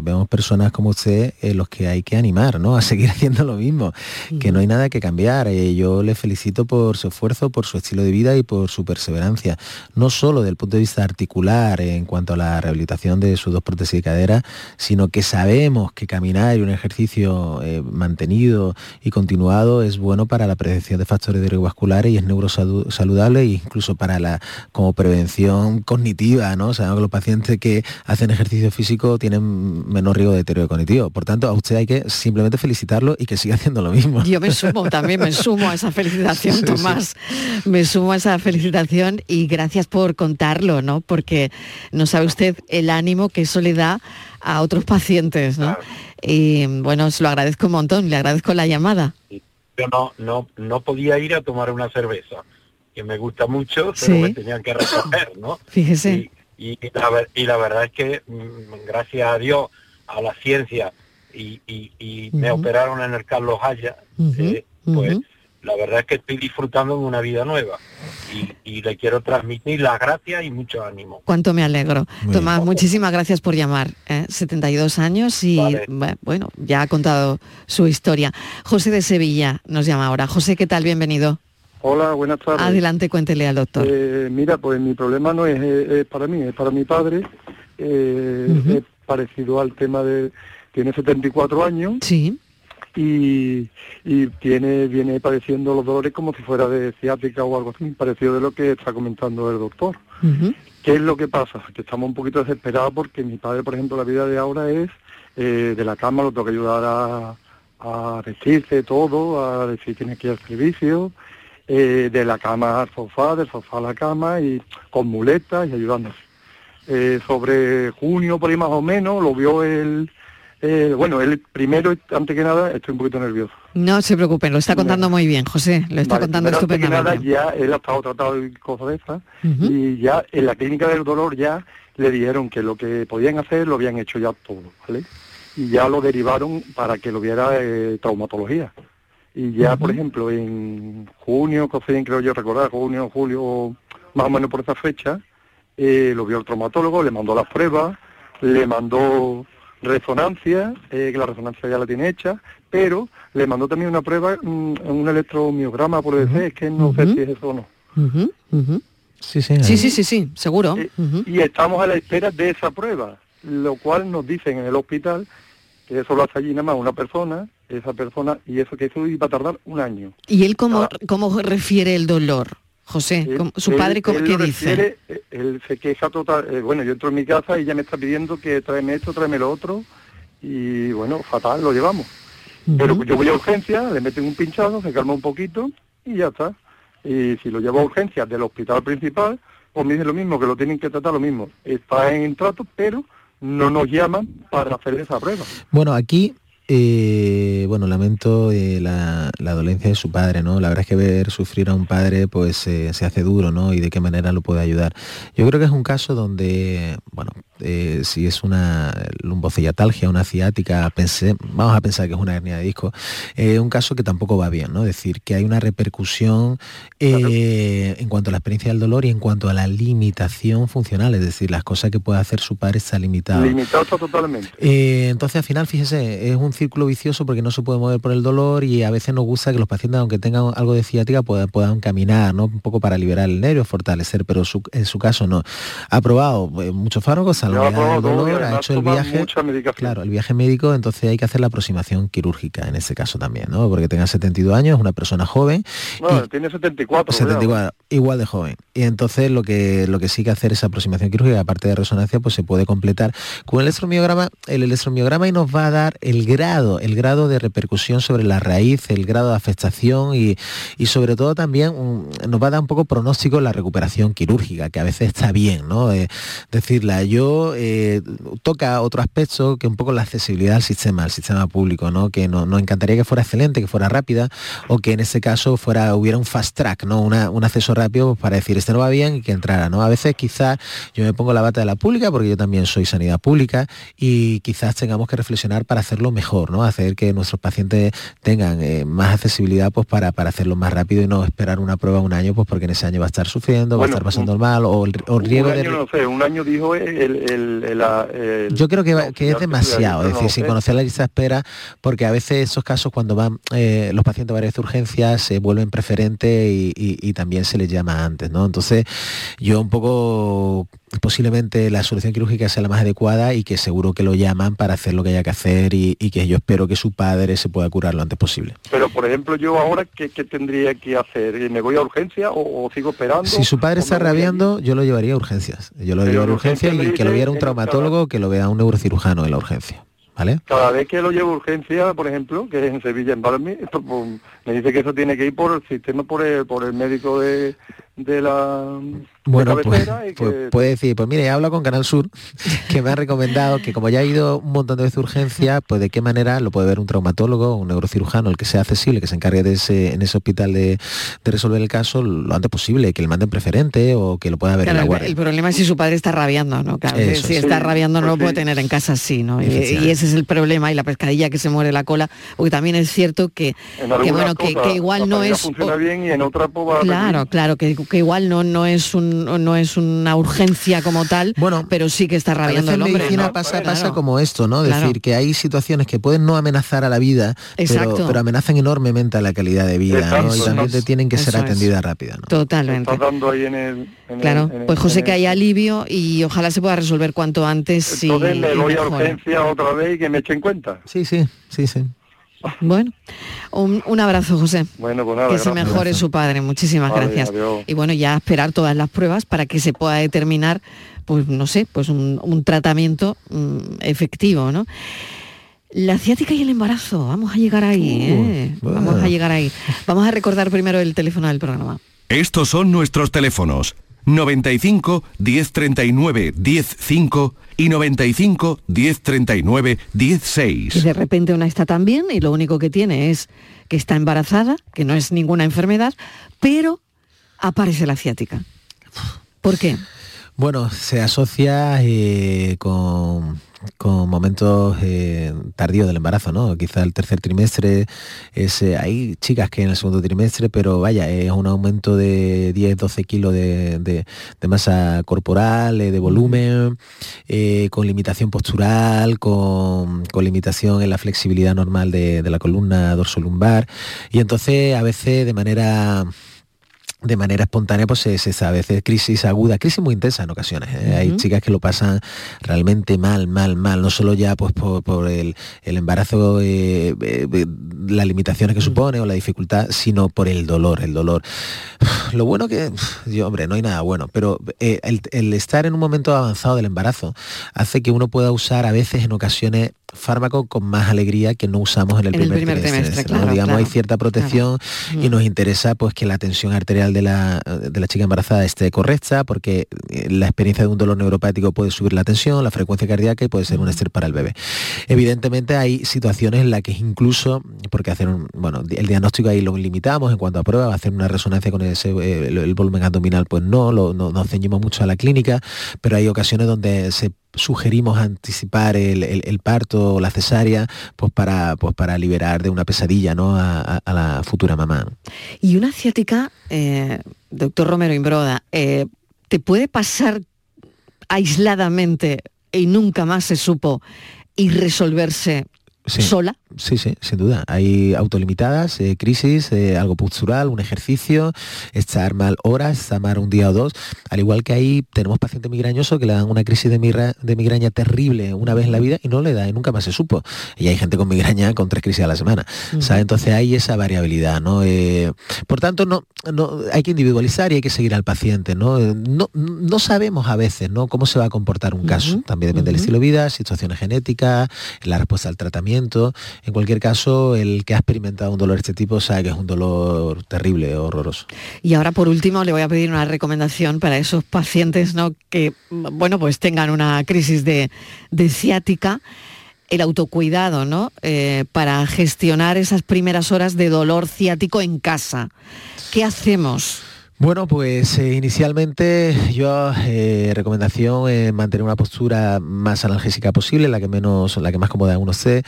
vemos personas como usted eh, los que hay que animar, ¿no? A seguir haciendo lo mismo, que no hay nada que cambiar. Eh, yo le felicito por su esfuerzo, por su estilo de vida y por su perseverancia, no solo desde el punto de vista articular en cuanto a la rehabilitación de sus dos prótesis de cadera, sino que sabemos que caminar y un ejercicio eh, mantenido y continuado es bueno para la prevención de factores neurovasculares y es neurosaludable e incluso para la como prevención cognitiva, ¿no? O sea, los pacientes que hacen ejercicio físico tienen menor riesgo de deterioro cognitivo. Por tanto, a usted hay que simplemente felicitarlo y que siga haciendo lo mismo. Yo me sumo también, me sumo a esa felicitación, Tomás. Me sumo a esa felicitación y gracias por contarlo, ¿no? Porque no sabe usted el ánimo que eso le da a otros pacientes, ¿no? Y bueno, se lo agradezco un montón, le agradezco la llamada. Yo no, no, no podía ir a tomar una cerveza, que me gusta mucho, pero me tenían que recoger, ¿no? Fíjese. Y, la, verdad es que, mm, gracias a Dios, a la ciencia, y, me operaron en el Carlos Haya, eh, pues la verdad es que estoy disfrutando de una vida nueva y, le quiero transmitir las gracias y mucho ánimo. Cuánto me alegro. Tomás, muchísimas gracias por llamar. 72 ¿eh? años y bueno, ya ha contado su historia. José de Sevilla nos llama ahora. José, ¿qué tal? Bienvenido. Hola, buenas tardes. Adelante, cuéntele al doctor. Eh, mira, pues mi problema no es, para mí, es para mi padre. Eh, es parecido al tema de... Tiene 74 años. Sí y, tiene viene padeciendo los dolores como si fuera de ciática o algo así, parecido de lo que está comentando el doctor. ¿Qué es lo que pasa? Que estamos un poquito desesperados porque mi padre, por ejemplo, la vida de ahora es eh, de la cama, lo tengo que ayudar a, a vestirse todo, a decir tiene que ir al servicio, eh, de la cama al sofá, del sofá a la cama y con muletas y ayudándose. Eh, sobre junio, por ahí más o menos, lo vio el, eh, bueno, el primero, antes que nada, estoy un poquito nervioso. No se preocupen, lo está contando muy bien, José, lo está contando estupendamente. Antes que nada, ya él ha estado tratado de cosas de esas y ya en la clínica del dolor ya le dijeron que lo que podían hacer lo habían hecho ya todo, ¿vale? Y ya lo derivaron para que lo viera eh, traumatología. Y ya, por ejemplo, en junio, que creo yo recordar, junio, julio, más o menos por esa fecha, eh, lo vio el traumatólogo, le mandó las pruebas, le mandó resonancia, eh, que la resonancia ya la tiene hecha, pero le mandó también una prueba, mm, un, electromiograma por decir, es que no sé si es eso o no. sí, sí, sí, sí, sí, seguro. Eh, y estamos a la espera de esa prueba, lo cual nos dicen en el hospital que eso lo hace allí nada más una persona, esa persona, y eso que eso iba a tardar un año. ¿Y él cómo, cómo refiere el dolor? José, ¿su padre qué dice? él se queja total, eh, bueno, yo entro en mi casa y ella me está pidiendo que tráeme esto, tráeme lo otro, y bueno, fatal, lo llevamos. Pero yo voy a urgencia, le meten un pinchado, se calma un poquito y ya está. Y si lo llevo a urgencias del hospital principal, pues me dice lo mismo, que lo tienen que tratar lo mismo. Está en trato, pero no nos llaman para hacer esa prueba. Bueno, aquí eh, bueno, lamento eh, la, dolencia de su padre, ¿no? La verdad es que ver sufrir a un padre pues eh, se hace duro, ¿no? Y de qué manera lo puede ayudar. Yo creo que es un caso donde, bueno, eh, si es una lumboceiatalgia, una ciática, pensé, vamos a pensar que es una hernia de disco, un caso que tampoco va bien, ¿no? Es decir, que hay una repercusión en cuanto a la experiencia del dolor y en cuanto a la limitación funcional, es decir, las cosas que puede hacer su padre está limitado. Limitado totalmente. entonces al final, fíjese, es un círculo vicioso porque no se puede mover por el dolor y a veces nos gusta que los pacientes, aunque tengan algo de ciática, puedan, puedan caminar, ¿no? Un poco para liberar el nervio, fortalecer, pero en su caso no. Ha probado eh, muchos fármacos, al el dolor, ha hecho el viaje. Claro, el viaje médico, entonces hay que hacer la aproximación quirúrgica en ese caso también, ¿no? Porque tenga 72 años, es una persona joven. No, tiene 74. 74, igual de joven. Y entonces lo que, lo que sí que hacer esa aproximación quirúrgica, aparte de resonancia, pues se puede completar con el electromiograma. El electromiograma y nos va a dar el grado, el grado de repercusión sobre la raíz, el grado de afectación y, sobre todo también nos va a dar un poco pronóstico la recuperación quirúrgica, que a veces está bien, ¿no? Eh, decirla, yo eh, toca otro aspecto que un poco la accesibilidad al sistema, al sistema público, ¿no? Que nos no encantaría que fuera excelente, que fuera rápida, o que en ese caso fuera, hubiera un fast track, ¿no? un acceso rápido para decir este no va bien y que entrara, ¿no? A veces quizás yo me pongo la bata de la pública porque yo también soy sanidad pública y quizás tengamos que reflexionar para hacerlo mejor, ¿no? Hacer que nuestros pacientes tengan eh, más accesibilidad pues para, para hacerlo más rápido y no esperar una prueba un año pues porque en ese año va a estar sufriendo, va a estar pasando mal o el, riesgo un año, no sé, un año dijo el, yo creo que, que es demasiado, es decir, sin conocer la lista de espera, porque a veces esos casos cuando van eh, los pacientes a varias urgencias se vuelven preferentes y, también se les llama antes, ¿no? Entonces yo un poco posiblemente la solución quirúrgica sea la más adecuada y que seguro que lo llaman para hacer lo que haya que hacer y, que yo espero que su padre se pueda curar lo antes posible. Pero, por ejemplo, yo ahora, ¿qué, tendría que hacer? ¿Me voy a urgencia o, sigo esperando? Si su padre está rabiando, yo lo llevaría a urgencias. Yo lo llevaría a urgencia y que lo viera un traumatólogo, que lo vea un neurocirujano en la urgencia. ¿Vale? Cada vez que lo llevo a urgencia, por ejemplo, que es en Sevilla, en Balmi, pues, me dice que eso tiene que ir por el sistema, por el, por el médico de, de la bueno, pues, pues puede decir, pues mire, habla con Canal Sur, que me ha recomendado que como ya ha ido un montón de veces urgencia, pues de qué manera lo puede ver un traumatólogo, un neurocirujano, el que sea accesible, que se encargue de ese, en ese hospital de, resolver el caso lo antes posible, que le manden preferente o que lo pueda ver en la guardia. El, problema es si su padre está rabiando, ¿no? si está rabiando no lo puede tener en casa así, ¿no? Y, ese es el problema y la pescadilla que se muere la cola, porque también es cierto que, bueno, que, igual no es... bien y en otra pues Claro, claro, que, igual no, no es un no es una urgencia como tal, bueno, pero sí que está rabiando el hombre. medicina pasa, pasa como esto, ¿no? Decir que hay situaciones que pueden no amenazar a la vida, pero, pero, amenazan enormemente a la calidad de vida, ¿no? Y también te tienen que ser atendidas rápida, ¿no? Totalmente. claro, pues José que hay alivio y ojalá se pueda resolver cuanto antes. Entonces le doy a urgencia otra vez y que me echen cuenta. Sí, sí, sí, sí. Bueno, un, abrazo, José. Bueno, pues Que se mejore su padre. Muchísimas gracias. Y bueno, ya esperar todas las pruebas para que se pueda determinar, pues no sé, pues un, tratamiento mm, efectivo, ¿no? La ciática y el embarazo, vamos a llegar ahí, ¿eh? Vamos a llegar ahí. Vamos a recordar primero el teléfono del programa. Estos son nuestros teléfonos. 95 1039 105 y 95 1039 16. Y de repente una está tan bien y lo único que tiene es que está embarazada, que no es ninguna enfermedad, pero aparece la ciática. ¿Por qué? Bueno, se asocia eh, con con momentos eh, tardíos del embarazo, ¿no? Quizá el tercer trimestre, es, eh, hay chicas que en el segundo trimestre, pero vaya, es un aumento de 10, 12 kilos de, masa corporal, de volumen, con limitación postural, con, limitación en la flexibilidad normal de, de la columna dorsolumbar. Y entonces a veces de manera de manera espontánea pues se, sabe, a veces crisis aguda, crisis muy intensa en ocasiones. ¿eh? Hay chicas que lo pasan realmente mal, mal, mal, no solo ya pues por, el, embarazo, eh, eh, las limitaciones que supone o la dificultad, sino por el dolor, el dolor. Lo bueno que, yo, hombre, no hay nada bueno, pero el, el estar en un momento avanzado del embarazo hace que uno pueda usar a veces en ocasiones fármaco con más alegría que no usamos en el, primer, trimestre. Digamos, hay cierta protección y nos interesa pues que la tensión arterial de la, de la chica embarazada esté correcta, porque eh, la experiencia de un dolor neuropático puede subir la tensión, la frecuencia cardíaca y puede ser un estrés para el bebé. Evidentemente hay situaciones en las que incluso, porque hacer un, bueno, el diagnóstico ahí lo limitamos en cuanto a prueba, hacer una resonancia con ese, eh, el, volumen abdominal, pues no, lo, no nos ceñimos mucho a la clínica, pero hay ocasiones donde se sugerimos anticipar el, parto o la cesárea pues para, pues para liberar de una pesadilla ¿no? a, la futura mamá. Y una ciática, eh, doctor Romero Imbroda, eh, ¿te puede pasar aisladamente y nunca más se supo y resolverse sola? Sí, sí, sin duda. Hay autolimitadas, eh, crisis, eh, algo postural, un ejercicio, estar mal horas, estar mal un día o dos. Al igual que ahí tenemos pacientes migrañosos que le dan una crisis de, migraña terrible una vez en la vida y no le da y nunca más se supo. Y hay gente con migraña con tres crisis a la semana. Entonces hay esa variabilidad. ¿no? Eh, por tanto, no, no, hay que individualizar y hay que seguir al paciente. ¿no? No, no sabemos a veces ¿no? cómo se va a comportar un caso. También depende del estilo de vida, situaciones genéticas, la respuesta al tratamiento. En cualquier caso, el que ha experimentado un dolor de este tipo sabe que es un dolor terrible, horroroso. Y ahora, por último, le voy a pedir una recomendación para esos pacientes ¿no? que, bueno, pues tengan una crisis de, ciática el autocuidado, ¿no? Eh, para gestionar esas primeras horas de dolor ciático en casa. ¿Qué hacemos? Bueno, pues eh, inicialmente yo eh, recomendación eh, mantener una postura más analgésica posible, la que menos, la que más cómoda uno esté.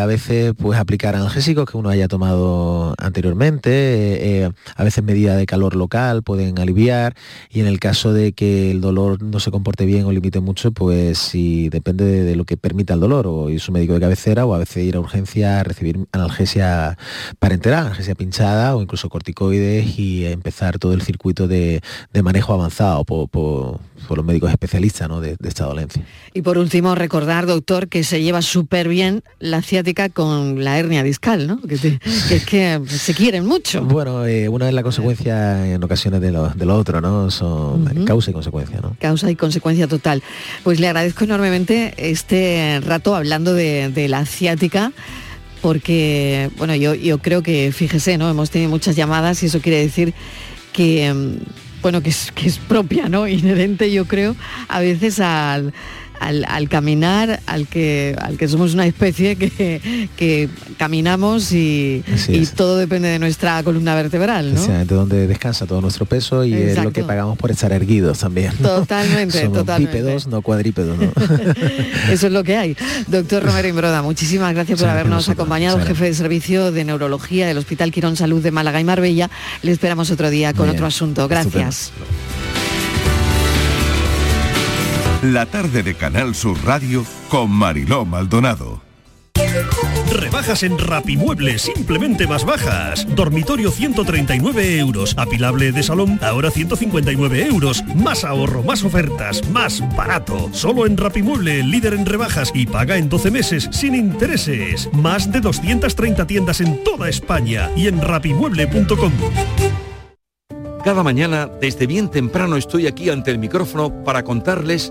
a veces pues aplicar analgésicos que uno haya tomado anteriormente. a veces medidas de calor local pueden aliviar y en el caso de que el dolor no se comporte bien o limite mucho, pues si depende de, lo que permita el dolor o ir su médico de cabecera o a veces ir a urgencia a recibir analgesia parenteral, analgesia pinchada o incluso corticoides y empezar realizar todo el circuito de, manejo avanzado por, los médicos especialistas de, esta dolencia. Y por último, recordar, doctor, que se lleva súper bien la ciática con la hernia discal, ¿no? que, es que se quieren mucho. Bueno, eh, una es la consecuencia en ocasiones de lo, de lo otro, ¿no? Son causa y consecuencia, ¿no? Causa y consecuencia total. Pues le agradezco enormemente este rato hablando de, de la ciática porque, bueno, yo, yo creo que, fíjese, ¿no? Hemos tenido muchas llamadas y eso quiere decir que, mm, bueno, que es, que es propia, ¿no? Inherente, yo creo, a veces al, al, caminar, al que, al que somos una especie que, caminamos y, todo depende de nuestra columna vertebral. ¿no? de donde descansa todo nuestro peso y es lo que pagamos por estar erguidos también. Totalmente, Somos totalmente. bípedos, no cuadrípedos. ¿no? Eso es lo que hay. Doctor Romero Imbroda, muchísimas gracias por habernos acompañado, jefe de servicio de neurología del Hospital Quirón Salud de Málaga y Marbella. Le esperamos otro día con otro asunto. Gracias. La tarde de Canal Sur Radio con Mariló Maldonado. Rebajas en Rapimueble, simplemente más bajas. Dormitorio 139 euros. Apilable de salón, ahora 159 euros. Más ahorro, más ofertas, más barato. Solo en Rapimueble, líder en rebajas y paga en 12 meses sin intereses. Más de 230 tiendas en toda España y en rapimueble.com. Cada mañana, desde bien temprano, estoy aquí ante el micrófono para contarles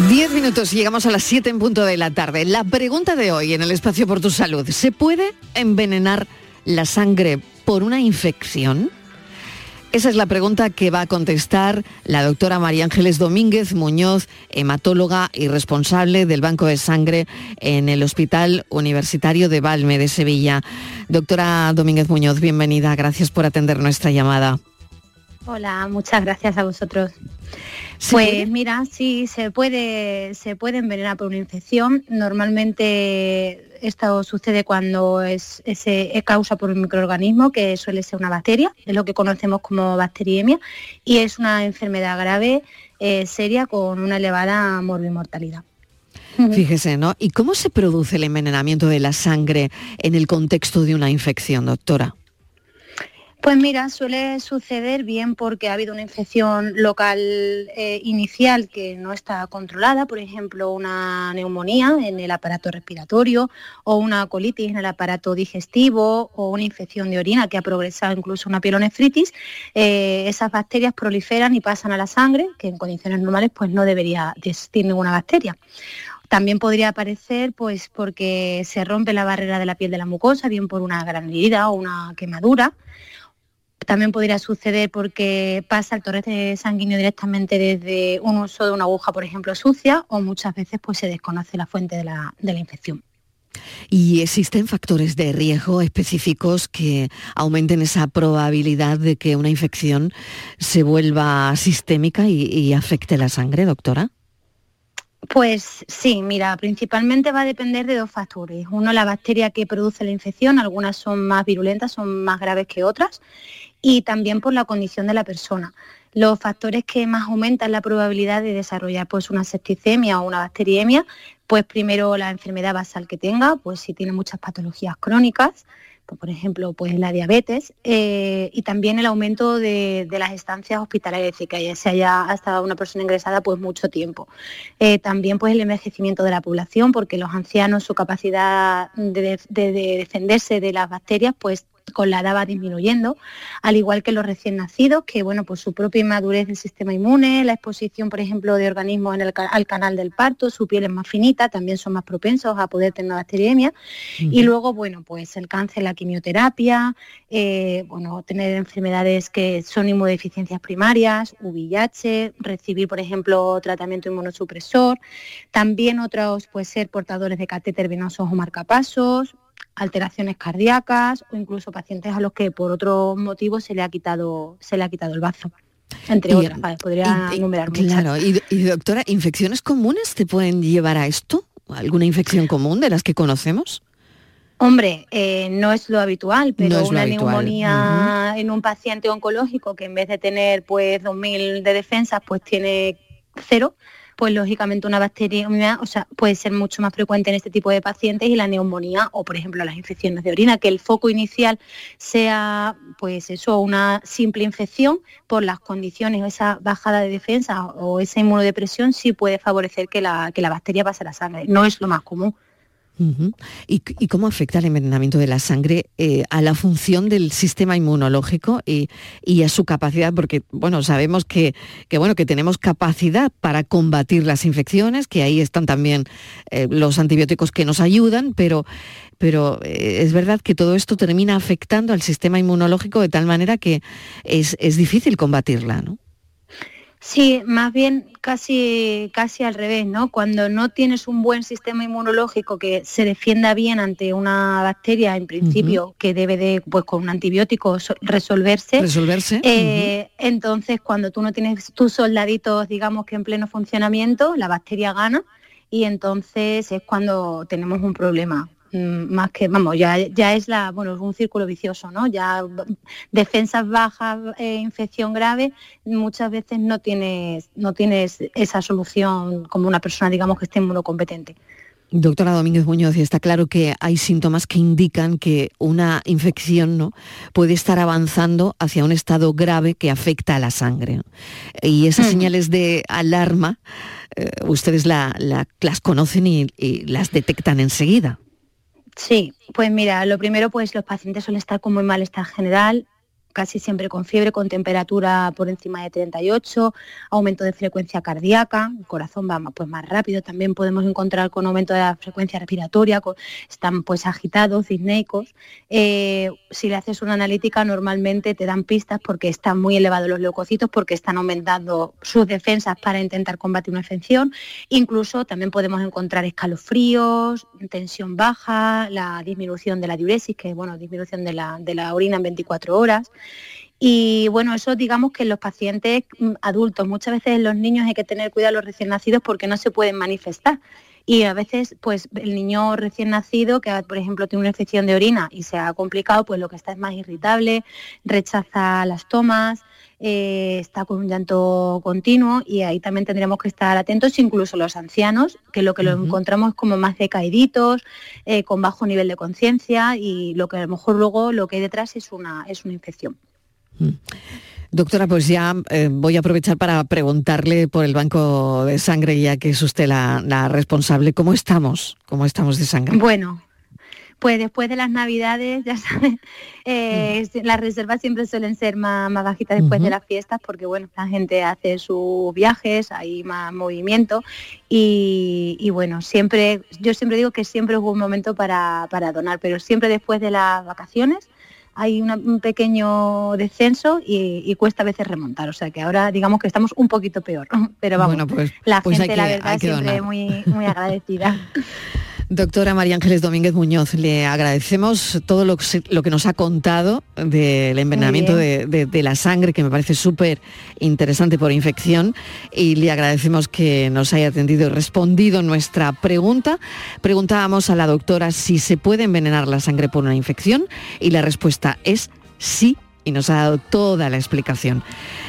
Diez minutos y llegamos a las siete en punto de la tarde. La pregunta de hoy en el espacio por tu salud. ¿Se puede envenenar la sangre por una infección? Esa es la pregunta que va a contestar la doctora María Ángeles Domínguez Muñoz, hematóloga y responsable del Banco de Sangre en el Hospital Universitario de Valme de Sevilla. Doctora Domínguez Muñoz, bienvenida. Gracias por atender nuestra llamada. Hola, muchas gracias a vosotros. Pues mira, sí, se puede, se puede envenenar por una infección. Normalmente esto sucede cuando es, se causa por un microorganismo, que suele ser una bacteria, es lo que conocemos como bacteriemia, y es una enfermedad grave, eh, seria, con una elevada morbimortalidad. Fíjese, ¿no? ¿Y cómo se produce el envenenamiento de la sangre en el contexto de una infección, doctora? Pues mira, suele suceder bien porque ha habido una infección local eh, inicial que no está controlada, por ejemplo, una neumonía en el aparato respiratorio o una colitis en el aparato digestivo o una infección de orina que ha progresado incluso una pielonefritis. Eh, esas bacterias proliferan y pasan a la sangre, que en condiciones normales pues no debería existir ninguna bacteria. También podría aparecer pues porque se rompe la barrera de la piel de la mucosa, bien por una gran herida o una quemadura también podría suceder porque pasa el torrente sanguíneo directamente desde un uso de una aguja, por ejemplo, sucia, o muchas veces pues, se desconoce la fuente de la, infección. ¿Y existen factores de riesgo específicos que aumenten esa probabilidad de que una infección se vuelva sistémica y, y, afecte la sangre, doctora? Pues sí, mira, principalmente va a depender de dos factores. Uno, la bacteria que produce la infección, algunas son más virulentas, son más graves que otras, y también por la condición de la persona. Los factores que más aumentan la probabilidad de desarrollar pues, una septicemia o una bacteriemia, pues primero la enfermedad basal que tenga, pues si tiene muchas patologías crónicas, pues, por ejemplo pues la diabetes, eh, y también el aumento de, las estancias hospitalarias, que se haya estado una persona ingresada pues mucho tiempo. Eh, también pues el envejecimiento de la población, porque los ancianos su capacidad de, de defenderse de las bacterias pues con la edad va disminuyendo, al igual que los recién nacidos, que bueno, por su propia inmadurez del sistema inmune, la exposición, por ejemplo, de organismos en el, al canal del parto, su piel es más finita, también son más propensos a poder tener bacteriemia. Y luego, bueno, pues el cáncer, la quimioterapia, eh, bueno, tener enfermedades que son inmunodeficiencias primarias, VIH, recibir, por ejemplo, tratamiento inmunosupresor. También otros, puede ser portadores de catéter venosos o marcapasos, alteraciones cardíacas o incluso pacientes a los que por otro motivo se le ha quitado, se le ha quitado el bazo. Entre otras, podría enumerar muchas. Claro, y, y doctora, ¿infecciones comunes te pueden llevar a esto? ¿Alguna infección común de las que conocemos? Hombre, eh, no es lo habitual, pero una neumonía en un paciente oncológico que en vez de tener pues 2.000 de defensas, pues tiene cero, pues lógicamente una bacteria o sea, puede ser mucho más frecuente en este tipo de pacientes y la neumonía o por ejemplo las infecciones de orina, que el foco inicial sea pues eso, una simple infección por las condiciones, esa bajada de defensa o esa inmunodepresión sí puede favorecer que la, que la bacteria pase a la sangre. No es lo más común. ¿Y, cómo afecta el envenenamiento de la sangre eh, a la función del sistema inmunológico y, a su capacidad? Porque bueno, sabemos que, bueno, que tenemos capacidad para combatir las infecciones, que ahí están también eh, los antibióticos que nos ayudan, pero, pero eh, es verdad que todo esto termina afectando al sistema inmunológico de tal manera que es, es difícil combatirla, ¿no? Sí, más bien casi, casi al revés, ¿no? Cuando no tienes un buen sistema inmunológico que se defienda bien ante una bacteria, en principio, que debe de, pues con un antibiótico resolverse. Resolverse. Eh, entonces, cuando tú no tienes tus soldaditos, digamos que en pleno funcionamiento, la bacteria gana y entonces es cuando tenemos un problema. Mm, más que, vamos, ya, ya es la, bueno, es un círculo vicioso, ¿no? Ya defensas bajas, eh, infección grave, muchas veces no tienes, no tienes esa solución como una persona, digamos, que esté inmunocompetente. Doctora Domínguez Muñoz, está claro que hay síntomas que indican que una infección ¿no? puede estar avanzando hacia un estado grave que afecta a la sangre. Y esas mm. señales de alarma, eh, ustedes las conocen y las detectan enseguida. Sí, pues mira, lo primero, pues los pacientes suelen estar con muy malestar general, casi siempre con fiebre, con temperatura por encima de 38, aumento de frecuencia cardíaca, el corazón va pues, más rápido, también podemos encontrar con aumento de la frecuencia respiratoria, están pues agitados, disneicos. Eh, si le haces una analítica normalmente te dan pistas porque están muy elevados los leucocitos, porque están aumentando sus defensas para intentar combatir una infección. Incluso también podemos encontrar escalofríos, tensión baja, la disminución de la diuresis, que bueno, disminución de la, de la orina en 24 horas. Y bueno, eso digamos que en los pacientes mm, adultos, muchas veces en los niños hay que tener cuidado a los recién nacidos porque no se pueden manifestar. Y a veces, pues el niño recién nacido, que por ejemplo tiene una infección de orina y se ha complicado, pues lo que está es más irritable, rechaza las tomas, eh, está con un llanto continuo y ahí también tendríamos que estar atentos, incluso los ancianos, que lo que lo encontramos como más decaíditos, eh, con bajo nivel de conciencia y lo que a lo mejor luego lo que hay detrás es una, es una infección. Mm. Doctora, pues ya eh, voy a aprovechar para preguntarle por el banco de sangre, ya que es usted la, responsable. ¿Cómo estamos? ¿Cómo estamos de sangre? Bueno, pues después de las navidades, ya sabes, eh, mm. las reservas siempre suelen ser más, bajitas después de las fiestas porque bueno, la gente hace sus viajes, hay más movimiento y, bueno, siempre, yo siempre digo que siempre hubo un momento para, para donar, pero siempre después de las vacaciones hay un pequeño descenso y, cuesta a veces remontar. O sea que ahora digamos que estamos un poquito peor. Pero vamos, pues, la pues gente, la verdad, siempre muy, muy agradecida. Doctora María Ángeles Domínguez Muñoz, le agradecemos todo lo, que nos ha contado del envenenamiento de, la sangre, que me parece súper interesante por infección, y le agradecemos que nos haya atendido y respondido nuestra pregunta. Preguntábamos a la doctora si se puede envenenar la sangre por una infección, y la respuesta es sí y nos ha dado toda la explicación.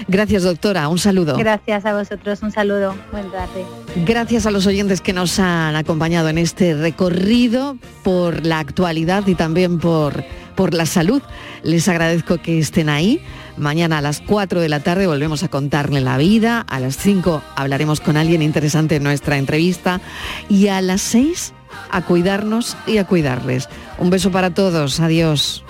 Gracias, doctora. Un saludo. Gracias a vosotros. Un saludo. Buen tarde. Gracias a los oyentes que nos han acompañado en este recorrido por la actualidad y también por, por la salud. Les agradezco que estén ahí. Mañana a las 4 de la tarde volvemos a contarle la vida. A las 5 hablaremos con alguien interesante en nuestra entrevista. Y a las 6 a cuidarnos y a cuidarles. Un beso para todos. Adiós.